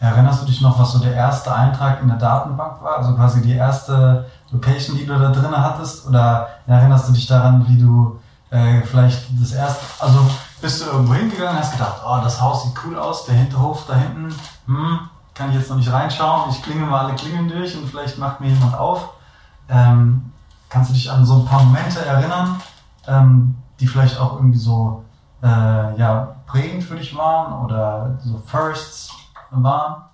Erinnerst du dich noch, was so der erste Eintrag in der Datenbank war? Also quasi die erste Location, die du da drin hattest? Oder erinnerst du dich daran, wie du äh, vielleicht das erste, also bist du irgendwo hingegangen, hast gedacht, oh, das Haus sieht cool aus, der Hinterhof da hinten, hm, kann ich jetzt noch nicht reinschauen, ich klingel mal alle Klingeln durch und vielleicht macht mir jemand auf. Ähm, kannst du dich an so ein paar Momente erinnern, ähm, die vielleicht auch irgendwie so äh, ja, prägend für dich waren oder so Firsts waren?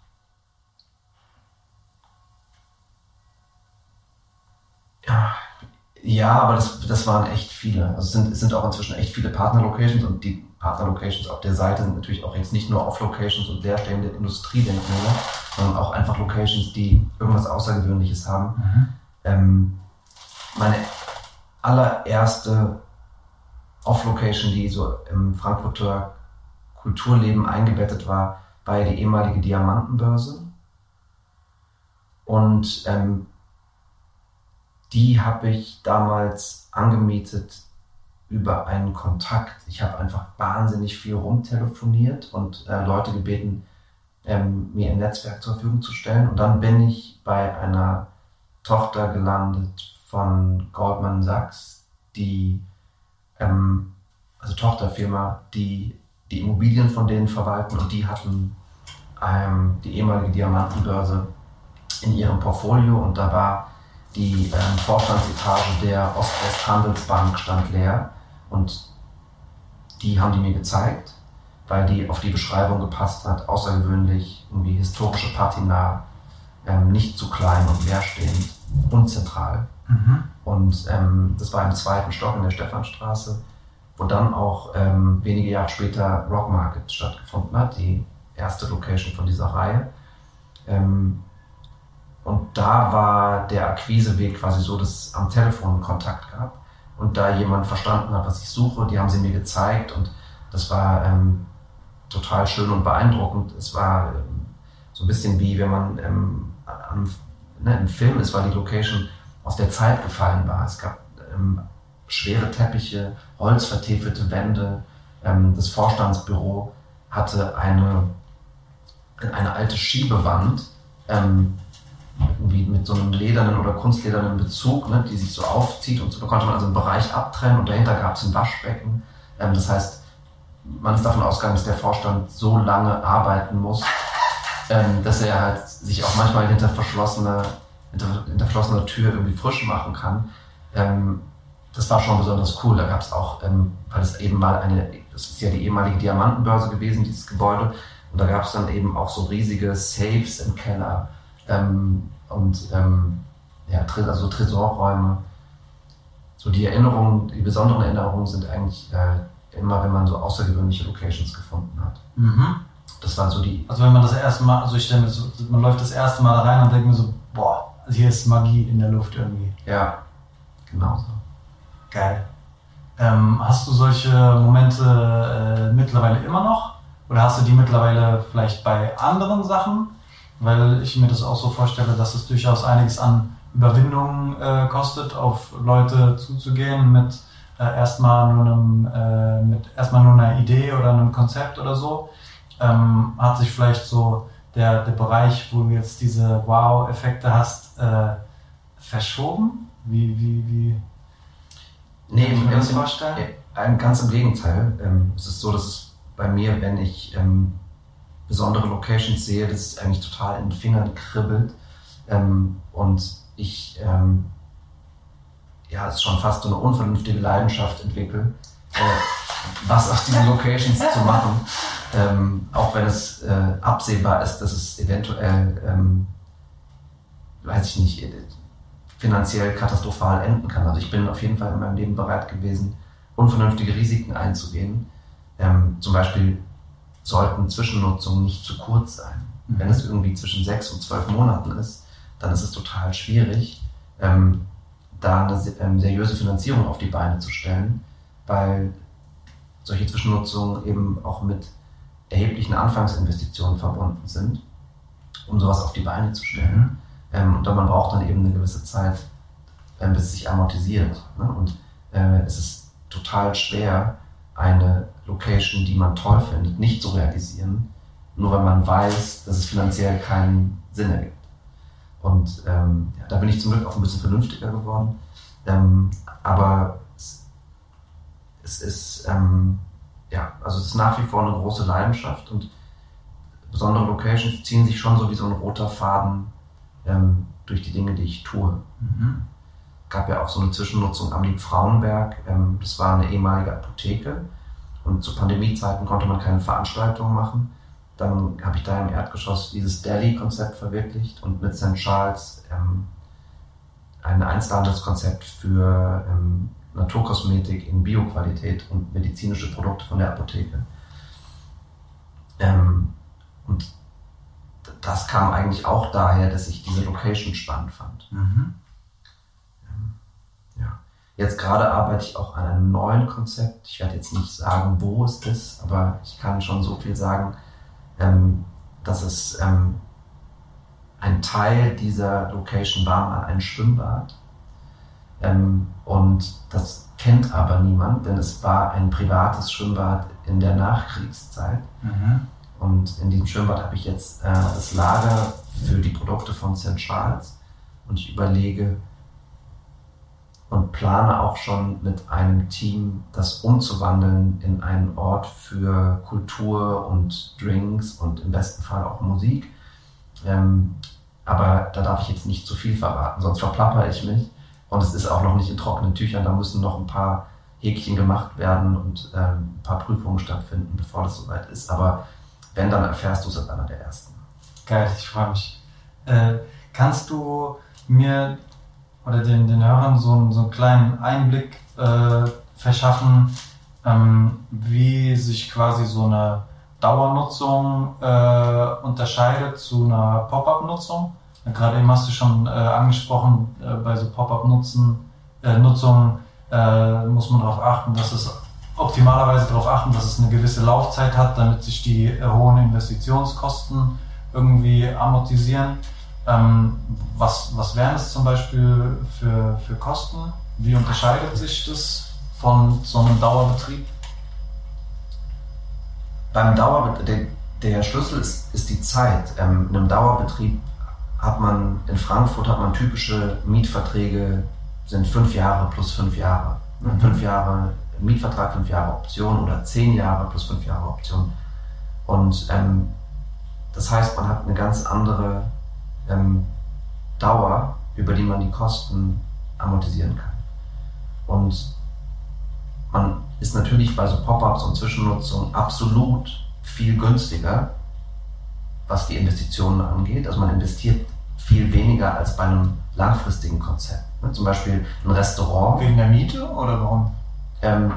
Ja, ja, aber das, das waren echt viele. Also es sind, es sind auch inzwischen echt viele Partner-Locations und die Partner-Locations auf der Seite sind natürlich auch jetzt nicht nur Off-Locations und leerstehende Industriedenkmäler, sondern auch einfach Locations, die irgendwas Außergewöhnliches haben. Mhm. Ähm, meine allererste Off-Location, die so im Frankfurter Kulturleben eingebettet war, war ja die ehemalige Diamantenbörse. Und ähm, die habe ich damals angemietet über einen Kontakt. Ich habe einfach wahnsinnig viel rumtelefoniert und äh, Leute gebeten, ähm, mir ein Netzwerk zur Verfügung zu stellen. Und dann bin ich bei einer Tochter gelandet von Goldman Sachs, die, ähm, also Tochterfirma, die die Immobilien von denen verwalten und die hatten ähm, die ehemalige Diamantenbörse in ihrem Portfolio und da war die ähm, Vorstandsetage der Ost-West-Handelsbank stand leer und die haben die mir gezeigt, weil die auf die Beschreibung gepasst hat, außergewöhnlich, irgendwie historische Patina, ähm, nicht zu klein und leerstehend, unzentral. Mhm. Und ähm, das war im zweiten Stock in der Stephanstraße, wo dann auch ähm, wenige Jahre später Rock Market stattgefunden hat, die erste Location von dieser Reihe. Ähm, und da war der Akquiseweg quasi so, dass es am Telefon Kontakt gab und da jemand verstanden hat, was ich suche. Die haben sie mir gezeigt und das war ähm, total schön und beeindruckend. Es war ähm, so ein bisschen wie wenn man ähm, am, ne, im Film ist, weil die Location aus der Zeit gefallen war. Es gab ähm, schwere Teppiche, holzvertäfelte Wände. Ähm, das Vorstandsbüro hatte eine, eine alte Schiebewand. Irgendwie mit so einem ledernen oder kunstledernen Bezug, ne, die sich so aufzieht und so, da konnte man also einen Bereich abtrennen und dahinter gab es ein Waschbecken. Ähm, das heißt, man ist davon ausgegangen, dass der Vorstand so lange arbeiten muss, ähm, dass er halt sich auch manchmal hinter verschlossener, hinter, hinter verschlossener Tür irgendwie frisch machen kann. Ähm, das war schon besonders cool. Da gab es auch, ähm, weil es eben mal eine, das ist ja die ehemalige Diamantenbörse gewesen, dieses Gebäude, und da gab es dann eben auch so riesige Safes im Keller ähm, und ähm, ja, also Tresorräume. So die Erinnerungen, die besonderen Erinnerungen sind eigentlich äh, immer, wenn man so außergewöhnliche Locations gefunden hat. Mhm. Das waren so die. Also wenn man das erste Mal, also ich stelle mir so, man läuft das erste Mal rein und denkt mir so, boah, also hier ist Magie in der Luft irgendwie. Ja, genau so. Geil. Ähm, hast du solche Momente äh, mittlerweile immer noch? Oder hast du die mittlerweile vielleicht bei anderen Sachen? Weil ich mir das auch so vorstelle, dass es durchaus einiges an Überwindung äh, kostet, auf Leute zuzugehen mit äh, erstmal nur einem, äh, mit erstmal nur einer Idee oder einem Konzept oder so. Ähm, hat sich vielleicht so der, der Bereich, wo du jetzt diese Wow-Effekte hast, äh, verschoben? Wie, wie, wie? Nee, Kann ich mir das vorstellen? äh, Ganz im Gegenteil. Ähm, es ist so, dass bei mir, wenn ich ähm, besondere Locations sehe, dass es eigentlich total in den Fingern kribbelt ähm, und ich ähm, ja, es ist schon fast so eine unvernünftige Leidenschaft entwickle, äh, was aus diesen Locations zu machen, ähm, auch wenn es äh, absehbar ist, dass es eventuell, ähm, weiß ich nicht, finanziell katastrophal enden kann. Also ich bin auf jeden Fall in meinem Leben bereit gewesen, unvernünftige Risiken einzugehen. Ähm, zum Beispiel sollten Zwischennutzungen nicht zu kurz sein. Mhm. Wenn es irgendwie zwischen sechs und zwölf Monaten ist, dann ist es total schwierig, ähm, da eine ähm, seriöse Finanzierung auf die Beine zu stellen, weil solche Zwischennutzungen eben auch mit erheblichen Anfangsinvestitionen verbunden sind, um sowas auf die Beine zu stellen. Ähm, und dann man braucht dann eben eine gewisse Zeit, ähm, bis es sich amortisiert. Ne? Und äh, es ist total schwer, eine Location, die man toll findet, nicht zu realisieren, nur weil man weiß, dass es finanziell keinen Sinn ergibt. Und ähm, da bin ich zum Glück auch ein bisschen vernünftiger geworden. Ähm, aber es, es ist ähm, ja, also es ist nach wie vor eine große Leidenschaft und besondere Locations ziehen sich schon so wie so ein roter Faden ähm, durch die Dinge, die ich tue. Mhm. gab ja auch so eine Zwischennutzung am Liebfrauenberg. Ähm, das war eine ehemalige Apotheke und zu Pandemiezeiten konnte man keine Veranstaltungen machen. Dann habe ich da im Erdgeschoss dieses Delhi-Konzept verwirklicht und mit St. Charles ähm, ein Einzelhandelskonzept für ähm, Naturkosmetik in Bioqualität und medizinische Produkte von der Apotheke. Ähm, und das kam eigentlich auch daher, dass ich diese Location spannend fand. Mhm. Jetzt gerade arbeite ich auch an einem neuen Konzept. Ich werde jetzt nicht sagen, wo es ist, aber ich kann schon so viel sagen, ähm, dass es ähm, ein Teil dieser Location war mal ein Schwimmbad. Ähm, und das kennt aber niemand, denn es war ein privates Schwimmbad in der Nachkriegszeit. Mhm. Und in diesem Schwimmbad habe ich jetzt äh, das Lager für die Produkte von St. Charles. Und ich überlege und plane auch schon mit einem Team, das umzuwandeln in einen Ort für Kultur und Drinks und im besten Fall auch Musik. Ähm, aber da darf ich jetzt nicht zu viel verraten, sonst verplapper ich mich. Und es ist auch noch nicht in trockenen Tüchern, da müssen noch ein paar Häkchen gemacht werden und ähm, ein paar Prüfungen stattfinden, bevor das soweit ist. Aber wenn, dann erfährst du es als einer der ersten. Geil, ich freue mich. Äh, kannst du mir oder den, den Hörern so, einen- so einen kleinen Einblick äh, verschaffen, ähm, wie sich quasi so eine Dauernutzung äh, unterscheidet zu einer Pop-up-Nutzung? Gerade eben hast du schon äh, angesprochen, äh, bei so Pop-up-Nutzen, äh, äh, muss man darauf achten, dass es optimalerweise darauf achten, dass es eine gewisse Laufzeit hat, damit sich die äh, hohen Investitionskosten irgendwie amortisieren. Ähm, was, was wären es zum Beispiel für, für Kosten? Wie unterscheidet sich das von so einem Dauerbetrieb? Beim Dauerbetrieb, der, der Schlüssel ist, ist die Zeit. Ähm, in einem Dauerbetrieb hat man, in Frankfurt hat man typische Mietverträge, sind fünf Jahre plus fünf Jahre. Ne? Mhm. Fünf Jahre Mietvertrag, fünf Jahre Option oder zehn Jahre plus fünf Jahre Option. Und ähm, das heißt, man hat eine ganz andere ähm, Dauer, über die man die Kosten amortisieren kann. Und man ist natürlich bei so Pop-ups und Zwischennutzung absolut viel günstiger, was die Investitionen angeht. Also man investiert viel weniger als bei einem langfristigen Konzept. Ne, Zum Beispiel ein Restaurant. Wegen der Miete oder warum? Ähm,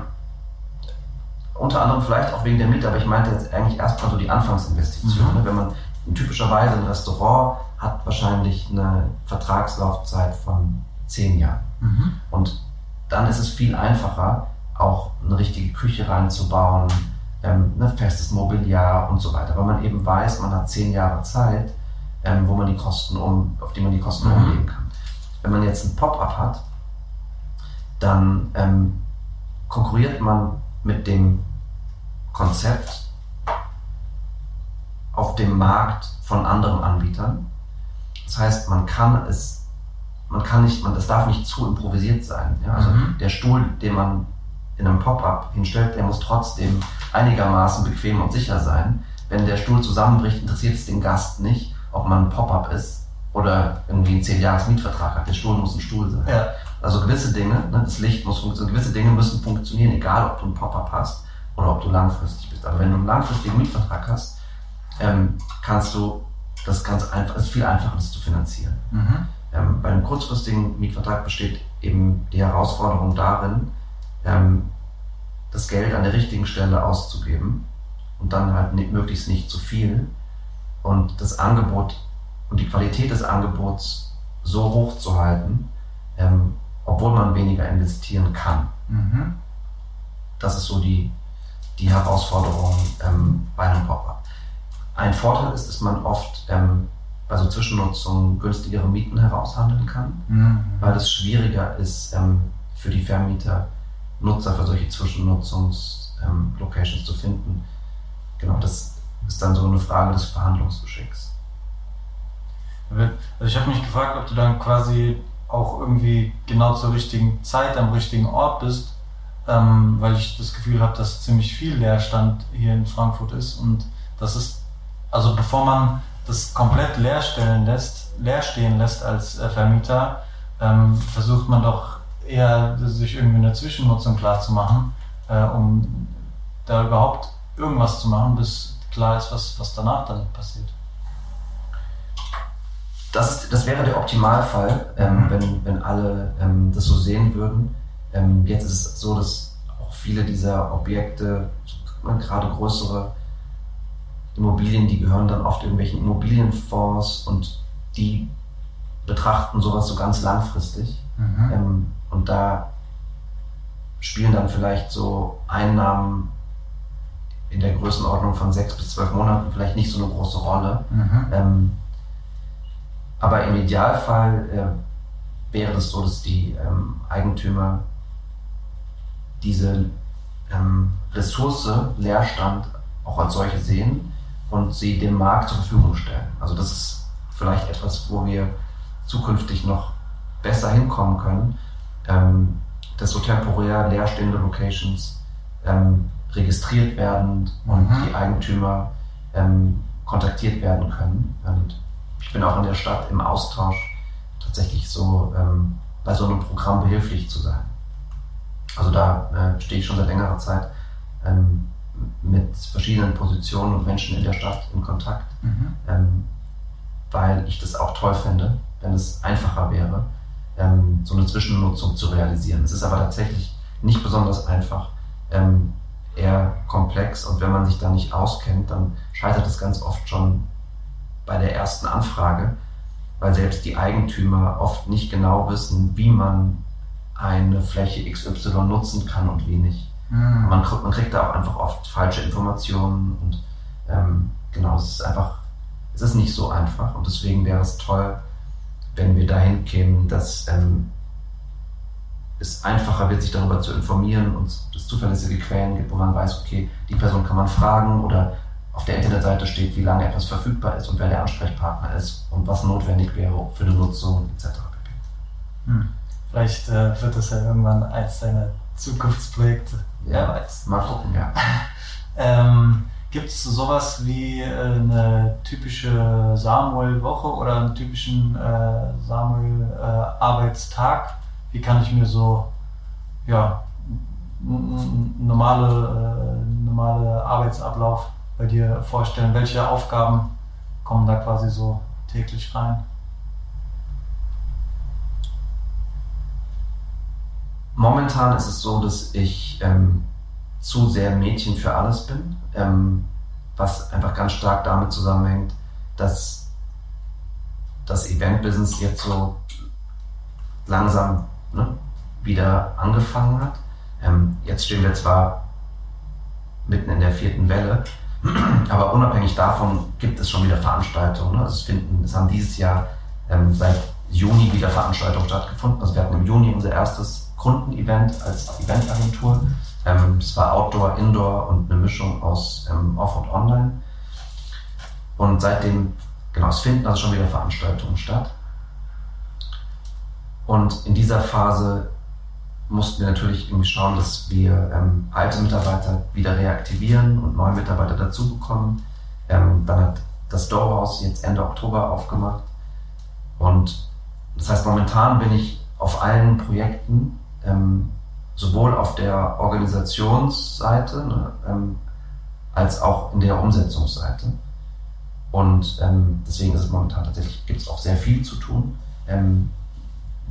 unter anderem vielleicht auch wegen der Miete, aber ich meinte jetzt eigentlich erstmal so die Anfangsinvestition. Mhm. Ne? Wenn man typischerweise ein Restaurant hat wahrscheinlich eine Vertragslaufzeit von zehn Jahren. Mhm. Und dann ist es viel einfacher, auch eine richtige Küche reinzubauen, ähm, ne, festes Mobiliar und so weiter, weil man eben weiß, man hat zehn Jahre Zeit, ähm, wo man die Kosten um, auf die man die Kosten Mhm. umlegen kann. Wenn man jetzt ein Pop-up hat, dann ähm, konkurriert man mit dem Konzept auf dem Markt von anderen Anbietern. Das heißt, man kann es, man kann nicht, man, das darf nicht zu improvisiert sein. Ja? Also Mhm. der Stuhl, den man in einem Pop-up hinstellt, der muss trotzdem einigermaßen bequem und sicher sein. Wenn der Stuhl zusammenbricht, interessiert es den Gast nicht, ob man ein Pop-up ist oder irgendwie einen 10 Jahres Mietvertrag hat. Der Stuhl muss ein Stuhl sein. Ja. Also gewisse Dinge, ne, das Licht muss funktionieren, gewisse Dinge müssen funktionieren, egal ob du ein Pop-up hast oder ob du langfristig bist. Aber wenn du einen langfristigen Mietvertrag hast, ähm, kannst du das ganz einfach, es ist viel einfacher, das zu finanzieren. Mhm. Ähm, bei einem kurzfristigen Mietvertrag besteht eben die Herausforderung darin, ähm, das Geld an der richtigen Stelle auszugeben und dann halt nicht, möglichst nicht zu viel und das Angebot und die Qualität des Angebots so hoch zu halten, ähm, obwohl man weniger investieren kann. Mhm. Das ist so die, die Herausforderung ähm, bei einem Pop-up. Ein Vorteil ist, dass man oft ähm, bei so Zwischennutzungen günstigere Mieten heraushandeln kann, Mhm. weil es schwieriger ist ähm, für die Vermieter, Nutzer für solche Zwischennutzungs-Locations zu finden. Genau, das ist dann so eine Frage des Verhandlungsgeschicks. Also ich habe mich gefragt, ob du dann quasi auch irgendwie genau zur richtigen Zeit am richtigen Ort bist, ähm, weil ich das Gefühl habe, dass ziemlich viel Leerstand hier in Frankfurt ist und das ist, also bevor man das komplett leer stellen lässt, leer stehen lässt als äh, Vermieter, ähm, versucht man doch eher sich irgendwie eine Zwischennutzung klar zu machen, äh, um da überhaupt irgendwas zu machen, bis klar ist, was, was danach dann passiert. Das, das wäre der Optimalfall, ähm, wenn, wenn alle ähm, das so sehen würden. Ähm, jetzt ist es so, dass auch viele dieser Objekte, gerade größere Immobilien, die gehören dann oft irgendwelchen Immobilienfonds und die betrachten sowas so ganz langfristig. Mhm. Ähm, und da spielen dann vielleicht so Einnahmen in der Größenordnung von sechs bis zwölf Monaten vielleicht nicht so eine große Rolle. Mhm. Ähm, aber im Idealfall äh, wäre es so, dass die ähm, Eigentümer diese ähm, Ressource Leerstand auch als solche sehen und sie dem Markt zur Verfügung stellen. Also das ist vielleicht etwas, wo wir zukünftig noch besser hinkommen können, ähm, dass so temporär leerstehende Locations ähm, registriert werden und Mhm. die Eigentümer ähm, kontaktiert werden können. Und ich bin auch in der Stadt im Austausch, tatsächlich so ähm, bei so einem Programm behilflich zu sein. Also da äh, stehe ich schon seit längerer Zeit ähm, mit verschiedenen Positionen und Menschen in der Stadt in Kontakt, Mhm. ähm, weil ich das auch toll fände, wenn es einfacher wäre, ähm, so eine Zwischennutzung zu realisieren. Es ist aber tatsächlich nicht besonders einfach, ähm, eher komplex und wenn man sich da nicht auskennt, dann scheitert es ganz oft schon bei der ersten Anfrage, weil selbst die Eigentümer oft nicht genau wissen, wie man eine Fläche XY nutzen kann und wie nicht. Mhm. Man, kriegt- man kriegt da auch einfach oft falsche Informationen und ähm, genau, es ist einfach, es ist nicht so einfach und deswegen wäre es toll, wenn wir dahin kämen, dass ähm, es einfacher wird, sich darüber zu informieren und es zuverlässige Quellen gibt, wo man weiß, okay, die Person kann man fragen oder auf der Internetseite steht, wie lange etwas verfügbar ist und wer der Ansprechpartner ist und was notwendig wäre für eine Nutzung etc. pp. Hm. Vielleicht äh, wird das ja irgendwann eins deiner Zukunftsprojekte. Wer weiß. Mal gucken, ja. Ähm, Gibt es sowas wie äh, eine typische Samuel-Woche oder einen typischen äh, Samuel-Arbeitstag? Wie kann ich mir so ja, normale, äh, normale Arbeitsablauf bei dir vorstellen? Welche Aufgaben kommen da quasi so täglich rein? Momentan ist es so, dass ich ähm, zu sehr Mädchen für alles bin, ähm, was einfach ganz stark damit zusammenhängt, dass das Event-Business jetzt so langsam ne, wieder angefangen hat. Ähm, jetzt stehen wir zwar mitten in der vierten Welle, aber unabhängig davon gibt es schon wieder Veranstaltungen. Ne? Also es, finden, es haben dieses Jahr ähm, seit Juni wieder Veranstaltungen stattgefunden. Also wir hatten im Juni unser erstes Kundenevent als Eventagentur. Ähm, es war Outdoor, Indoor und eine Mischung aus ähm, Off und Online. Und seitdem, genau, es finden also schon wieder Veranstaltungen statt. Und in dieser Phase mussten wir natürlich irgendwie schauen, dass wir ähm, alte Mitarbeiter wieder reaktivieren und neue Mitarbeiter dazu bekommen. Ähm, dann hat das Doorhouse jetzt Ende Oktober aufgemacht. Und das heißt, momentan bin ich auf allen Projekten, ähm, sowohl auf der Organisationsseite ne, ähm, als auch in der Umsetzungsseite. Und ähm, deswegen ist es momentan tatsächlich, gibt es auch sehr viel zu tun. Ähm,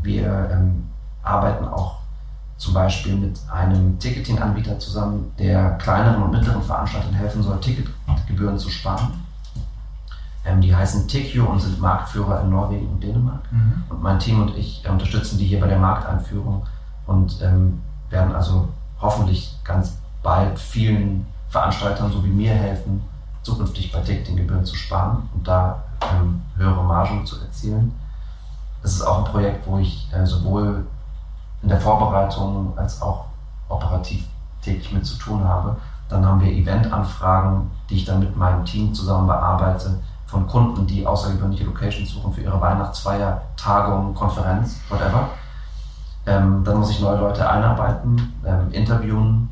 wir arbeiten auch zum Beispiel mit einem Ticketing-Anbieter zusammen, der kleineren und mittleren Veranstaltern helfen soll, Ticketgebühren zu sparen. Ähm, die heißen TICU und sind Marktführer in Norwegen und Dänemark. Mhm. Und mein Team und ich äh, unterstützen die hier bei der Markteinführung und ähm, werden also hoffentlich ganz bald vielen Veranstaltern so wie mir helfen, zukünftig bei Ticketinggebühren zu sparen und da ähm, höhere Margen zu erzielen. Das ist auch ein Projekt, wo ich äh, sowohl in der Vorbereitung als auch operativ täglich mit zu tun habe. Dann haben wir Eventanfragen, die ich dann mit meinem Team zusammen bearbeite, von Kunden, die außergewöhnliche Locations suchen für ihre Weihnachtsfeier, Tagung, Konferenz, whatever. Ähm, dann muss ich neue Leute einarbeiten, ähm, interviewen,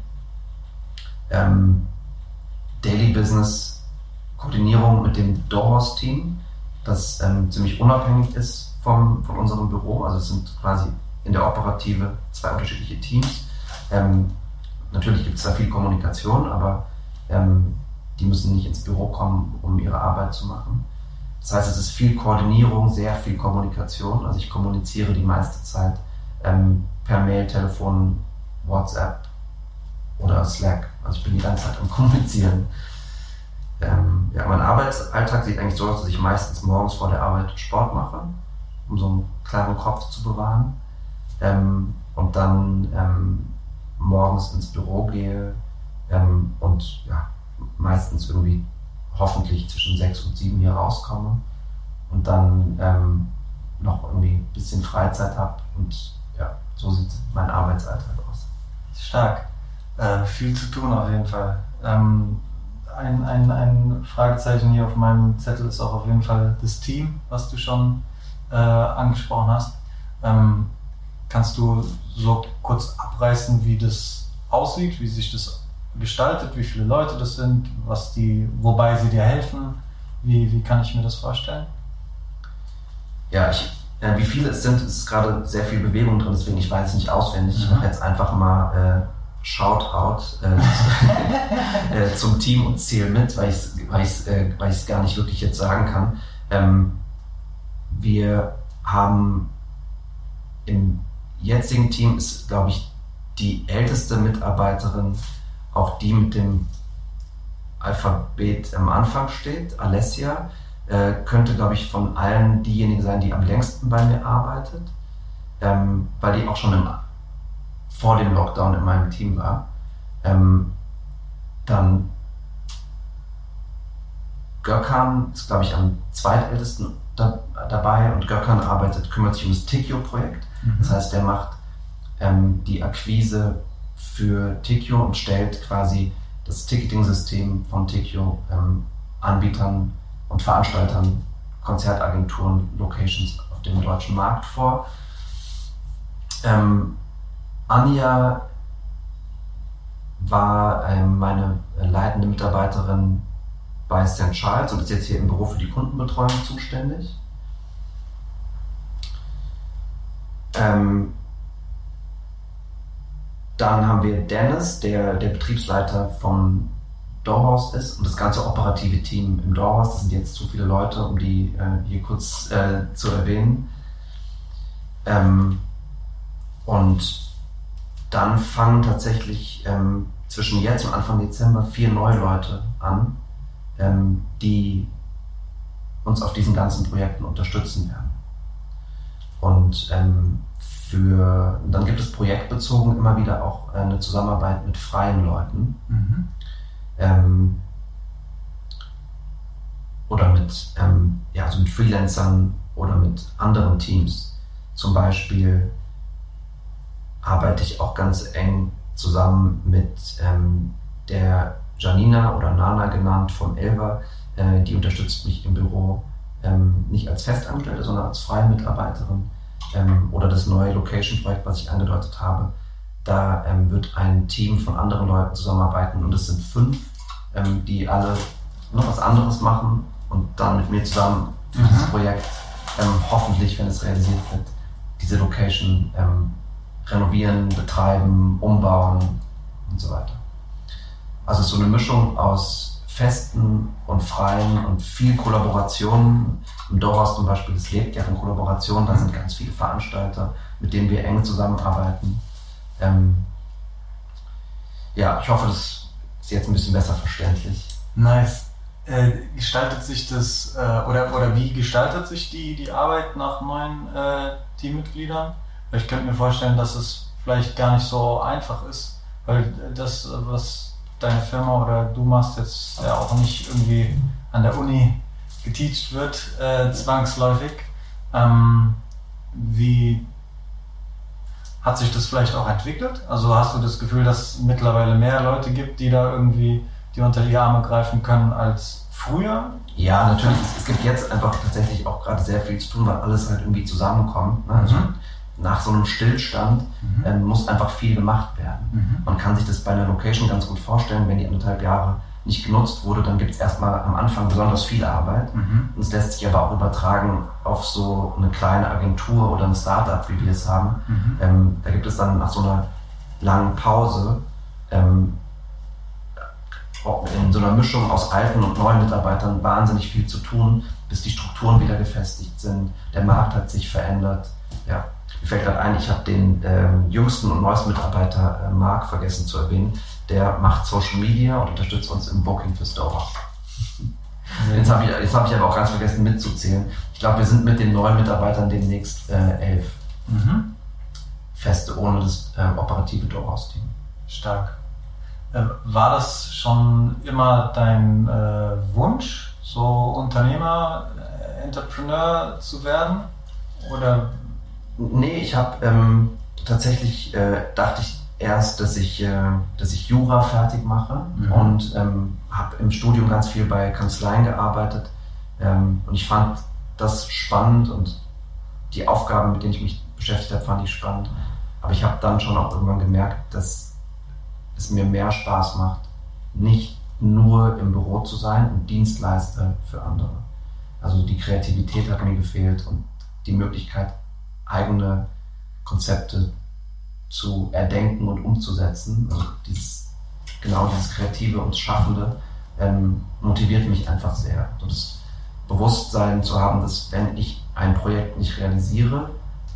ähm, Daily Business, Koordinierung mit dem Doorhouse-Team, das ähm, ziemlich unabhängig ist vom, von unserem Büro. Also es sind quasi in der Operative zwei unterschiedliche Teams. Ähm, natürlich gibt es da viel Kommunikation, aber ähm, die müssen nicht ins Büro kommen, um ihre Arbeit zu machen. Das heißt, es ist viel Koordinierung, sehr viel Kommunikation. Also ich kommuniziere die meiste Zeit ähm, per Mail, Telefon, WhatsApp oder Slack. Also ich bin die ganze Zeit am Kommunizieren. Ähm, ja, mein Arbeitsalltag sieht eigentlich so aus, dass ich meistens morgens vor der Arbeit Sport mache, um so einen klaren Kopf zu bewahren ähm, und dann ähm, morgens ins Büro gehe ähm, und ja, meistens irgendwie hoffentlich zwischen sechs und sieben hier rauskomme und dann ähm, noch irgendwie ein bisschen Freizeit habe und so sieht mein Arbeitsalltag aus. Stark. Äh, viel zu tun auf jeden Fall. Ähm, ein, ein, ein Fragezeichen hier auf meinem Zettel ist auch auf jeden Fall das Team, was du schon äh, angesprochen hast. Ähm, Kannst du so kurz abreißen, wie das aussieht, wie sich das gestaltet, wie viele Leute das sind, was die, wobei sie dir helfen? Wie, wie kann ich mir das vorstellen? Ja, ich, äh, wie viele es sind, ist gerade sehr viel Bewegung drin, deswegen ich weiß es nicht auswendig. Mhm. Ich mache jetzt einfach mal äh, Shoutout äh, äh, zum Team und zähle mit, weil ich es weil äh, weil gar nicht wirklich jetzt sagen kann. Ähm, wir haben im jetzigen Team ist, glaube ich, die älteste Mitarbeiterin, auch die mit dem Alphabet am Anfang steht, Alessia, äh, könnte, glaube ich, von allen diejenige sein, die am längsten bei mir arbeitet, ähm, weil die auch schon im, vor dem Lockdown in meinem Team war. Ähm, dann Gökhan ist, glaube ich, am zweitältesten da, dabei und Gökhan arbeitet, kümmert sich um das Tikio-Projekt. Mhm. Das heißt, der macht ähm, die Akquise für Tikio und stellt quasi das Ticketing-System von Tikio ähm, Anbietern und Veranstaltern, Konzertagenturen, Locations auf dem deutschen Markt vor. Ähm, Anja war ähm, meine leitende Mitarbeiterin bei St. Charles und ist jetzt hier im Büro für die Kundenbetreuung zuständig. Ähm, dann haben wir Dennis, der der Betriebsleiter vom Doorhouse ist und das ganze operative Team im Doorhouse. Das sind jetzt zu viele Leute, um die äh, hier kurz äh, zu erwähnen. Ähm, und dann fangen tatsächlich ähm, zwischen jetzt und Anfang Dezember vier neue Leute an, ähm, die uns auf diesen ganzen Projekten unterstützen werden. Und ähm, für, dann gibt es projektbezogen immer wieder auch eine Zusammenarbeit mit freien Leuten. Mhm. Ähm, oder mit, ähm, ja, also mit Freelancern oder mit anderen Teams. Zum Beispiel arbeite ich auch ganz eng zusammen mit ähm, der Janina oder Nana genannt vom Elva. Äh, die unterstützt mich im Büro ähm, nicht als Festangestellte, sondern als freie Mitarbeiterin. Ähm, oder das neue Location-Projekt, was ich angedeutet habe. Da ähm, wird ein Team von anderen Leuten zusammenarbeiten und es sind fünf, ähm, die alle noch was anderes machen und dann mit mir zusammen für Mhm. dieses Projekt ähm, hoffentlich, wenn es realisiert wird, diese Location ähm, renovieren, betreiben, umbauen und so weiter. Also es ist so eine Mischung aus festen und freien und viel Kollaboration. Im Dorhaus zum Beispiel, das lebt ja von Kollaboration, da sind ganz viele Veranstalter, mit denen wir eng zusammenarbeiten. Ähm, ja, ich hoffe, das ist jetzt ein bisschen besser verständlich. Nice. Äh, gestaltet sich das, äh, oder, oder wie gestaltet sich die, die Arbeit nach neuen äh, Teammitgliedern? Weil ich könnte mir vorstellen, dass es vielleicht gar nicht so einfach ist, weil das, was deine Firma oder du machst, jetzt ja auch nicht irgendwie an der Uni geteacht wird, äh, zwangsläufig. Ähm, wie hat sich das vielleicht auch entwickelt? Also hast du das Gefühl, dass es mittlerweile mehr Leute gibt, die da irgendwie die unter die Arme greifen können als früher? Ja, natürlich. Es, gibt jetzt einfach tatsächlich auch gerade sehr viel zu tun, weil alles halt irgendwie zusammenkommt. Ne? Also Mhm. nach so einem Stillstand ähm, muss einfach viel gemacht werden. Man kann sich das bei einer Location ganz gut vorstellen, wenn die anderthalb Jahre nicht genutzt wurde, dann gibt es erstmal am Anfang besonders viel Arbeit. Mhm. Und es lässt sich aber auch übertragen auf so eine kleine Agentur oder ein Startup, wie wir es haben. Mhm. Ähm, da gibt es dann nach so einer langen Pause ähm, in so einer Mischung aus alten und neuen Mitarbeitern wahnsinnig viel zu tun, bis die Strukturen wieder gefestigt sind. Der Markt hat sich verändert. Ja. Mir fällt gerade ein, ich habe den ähm, jüngsten und neuesten Mitarbeiter äh, Marc vergessen zu erwähnen. Der macht Social Media und unterstützt uns im Booking für Stores. Jetzt habe ich, jetzt hab ich aber auch ganz vergessen mitzuzählen. Ich glaube, wir sind mit den neuen Mitarbeitern demnächst äh, elf Mhm. Feste ohne das äh, operative Doorhouse-Team. Stark. Ähm, war das schon immer dein äh, Wunsch, so Unternehmer, äh, Entrepreneur zu werden? Oder Nee, ich habe ähm, tatsächlich, äh, dachte ich erst, dass ich, äh, dass ich Jura fertig mache Mhm. und ähm, habe im Studium ganz viel bei Kanzleien gearbeitet ähm, und ich fand das spannend und die Aufgaben, mit denen ich mich beschäftigt habe, fand ich spannend. Aber ich habe dann schon auch irgendwann gemerkt, dass es mir mehr Spaß macht, nicht nur im Büro zu sein und Dienstleister für andere. Also die Kreativität hat mir gefehlt und die Möglichkeit, eigene Konzepte zu erdenken und umzusetzen. Also dieses, genau dieses Kreative und Schaffende ähm, motiviert mich einfach sehr. Und das Bewusstsein zu haben, dass wenn ich ein Projekt nicht realisiere,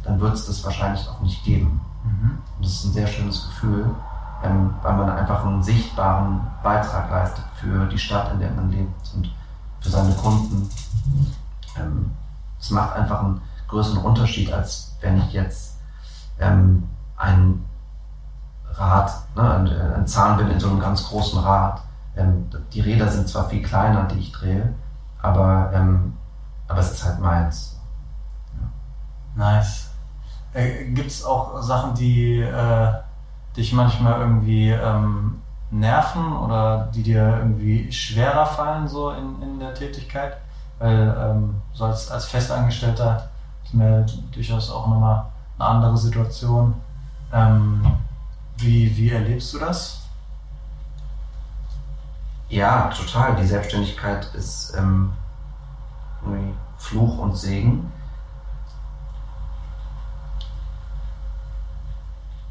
dann wird es das wahrscheinlich auch nicht geben. Mhm. Und das ist ein sehr schönes Gefühl, ähm, weil man einfach einen sichtbaren Beitrag leistet für die Stadt, in der man lebt und für seine Kunden. Ähm, es macht einfach einen größeren Unterschied, als wenn ich jetzt ähm, ein Rad, ne, ein, ein Zahn bin in so einem ganz großen Rad. Ähm, die Räder sind zwar viel kleiner, die ich drehe, aber, ähm, aber es ist halt meins. Nice. Äh, Gibt es auch Sachen, die äh, dich manchmal irgendwie ähm, nerven oder die dir irgendwie schwerer fallen so in, in der Tätigkeit? Weil ähm, so als, als Festangestellter mir durchaus auch nochmal eine andere Situation. Ähm, wie, wie erlebst du das? Ja, total. Die Selbstständigkeit ist ähm, Fluch und Segen.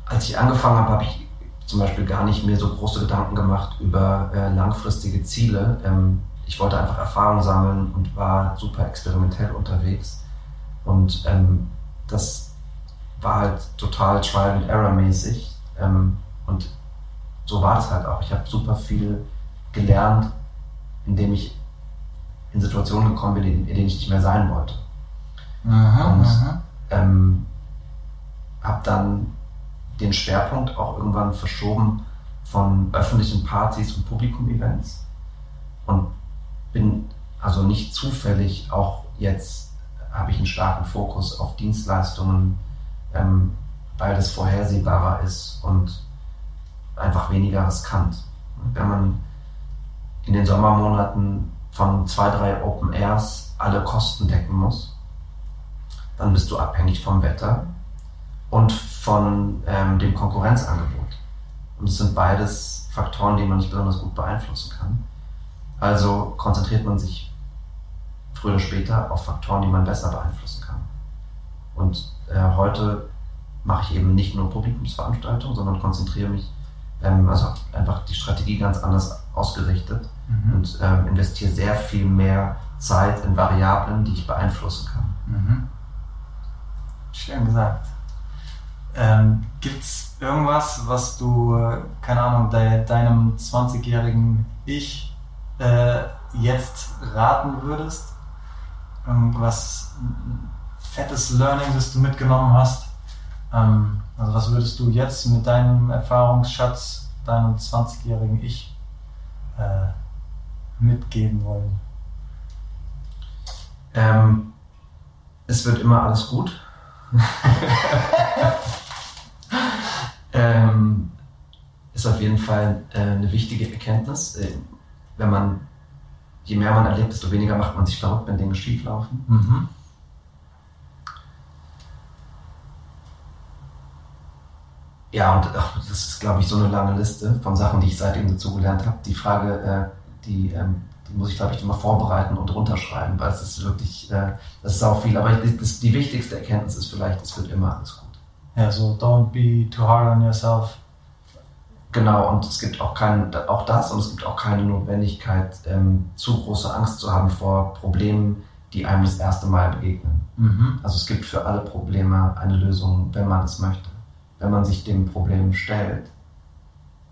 Als ich angefangen habe, habe ich zum Beispiel gar nicht mehr so große Gedanken gemacht über äh, langfristige Ziele. Ähm, ich wollte einfach Erfahrung sammeln und war super experimentell unterwegs. Und ähm, das war halt total Trial and Error mäßig. Ähm, und so war das halt auch. Ich habe super viel gelernt, indem ich in Situationen gekommen bin, in, in denen ich nicht mehr sein wollte. Mhm, Und ähm, habe habe dann den Schwerpunkt auch irgendwann verschoben von öffentlichen Partys und Publikum-Events und bin also nicht zufällig auch jetzt habe ich einen starken Fokus auf Dienstleistungen, ähm, weil das vorhersehbarer ist und einfach weniger riskant. Wenn man in den Sommermonaten von zwei, drei Open Airs alle Kosten decken muss, dann bist du abhängig vom Wetter und von ähm, dem Konkurrenzangebot. Und es sind beides Faktoren, die man nicht besonders gut beeinflussen kann. Also konzentriert man sich früher oder später auf Faktoren, die man besser beeinflussen kann. Und äh, heute mache ich eben nicht nur Publikumsveranstaltungen, sondern konzentriere mich, ähm, also einfach die Strategie ganz anders ausgerichtet mhm. und ähm, investiere sehr viel mehr Zeit in Variablen, die ich beeinflussen kann. Mhm. Schön gesagt. Ähm, Gibt es irgendwas, was du, äh, keine Ahnung, de deinem 20-jährigen Ich äh, jetzt raten würdest? Irgendwas fettes Learning, das du mitgenommen hast? Ähm, also was würdest du jetzt mit deinem Erfahrungsschatz, deinem 20-jährigen Ich äh, mitgeben wollen? Ähm, es wird immer alles gut. ähm, ist auf jeden Fall äh, eine wichtige Erkenntnis. Äh, wenn man, je mehr man erlebt, desto weniger macht man sich verrückt, wenn Dinge schief laufen. Mhm. Ja, und ach, das ist, glaube ich, so eine lange Liste von Sachen, die ich seitdem dazugelernt habe. Die Frage, äh, die, ähm, die muss ich, glaube ich, immer vorbereiten und runterschreiben, weil es ist wirklich, äh, das ist auch viel. Aber ich, das, die wichtigste Erkenntnis ist vielleicht, es wird immer alles gut. Ja, so don't be too hard on yourself. Genau, und es gibt auch kein, auch das und es gibt auch keine Notwendigkeit, ähm, zu große Angst zu haben vor Problemen, die einem das erste Mal begegnen. Mhm. Also es gibt für alle Probleme eine Lösung, wenn man es möchte. Wenn man sich dem Problem stellt,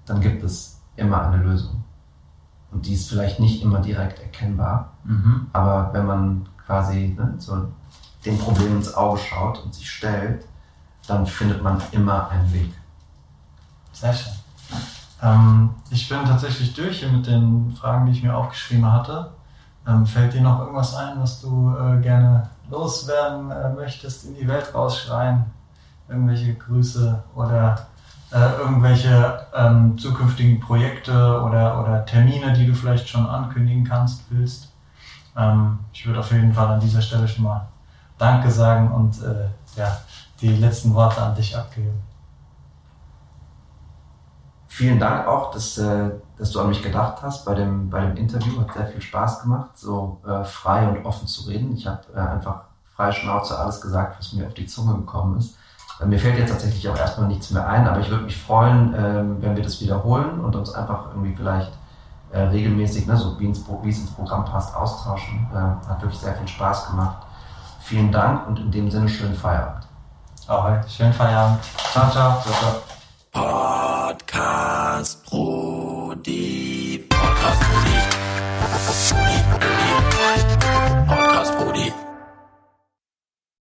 dann gibt es immer eine Lösung. Und die ist vielleicht nicht immer direkt erkennbar, mhm. aber wenn man quasi ne, so dem Problem ins Auge schaut und sich stellt, dann findet man immer einen Weg. Sehr schön. Ähm, ich bin tatsächlich durch hier mit den Fragen, die ich mir aufgeschrieben hatte. Ähm, fällt dir noch irgendwas ein, was du äh, gerne loswerden äh, möchtest, in die Welt rausschreien? Irgendwelche Grüße oder äh, irgendwelche ähm, zukünftigen Projekte oder, oder Termine, die du vielleicht schon ankündigen kannst, willst? Ähm, ich würde auf jeden Fall an dieser Stelle schon mal Danke sagen und äh, ja, die letzten Worte an dich abgeben. Vielen Dank auch, dass, äh, dass du an mich gedacht hast bei dem, bei dem Interview. Hat sehr viel Spaß gemacht, so äh, frei und offen zu reden. Ich habe äh, einfach frei Schnauze alles gesagt, was mir auf die Zunge gekommen ist. Mir fällt jetzt tatsächlich auch erstmal nichts mehr ein, aber ich würde mich freuen, ähm, wenn wir das wiederholen und uns einfach irgendwie vielleicht regelmäßig, ne, so wie, wie es ins Programm passt, austauschen. Hat wirklich sehr viel Spaß gemacht. Vielen Dank und in dem Sinne schönen Feierabend. Ahoi, schönen Feierabend. Ciao, ciao. ciao, ciao. Podcast Brudi. Podcast Brudi.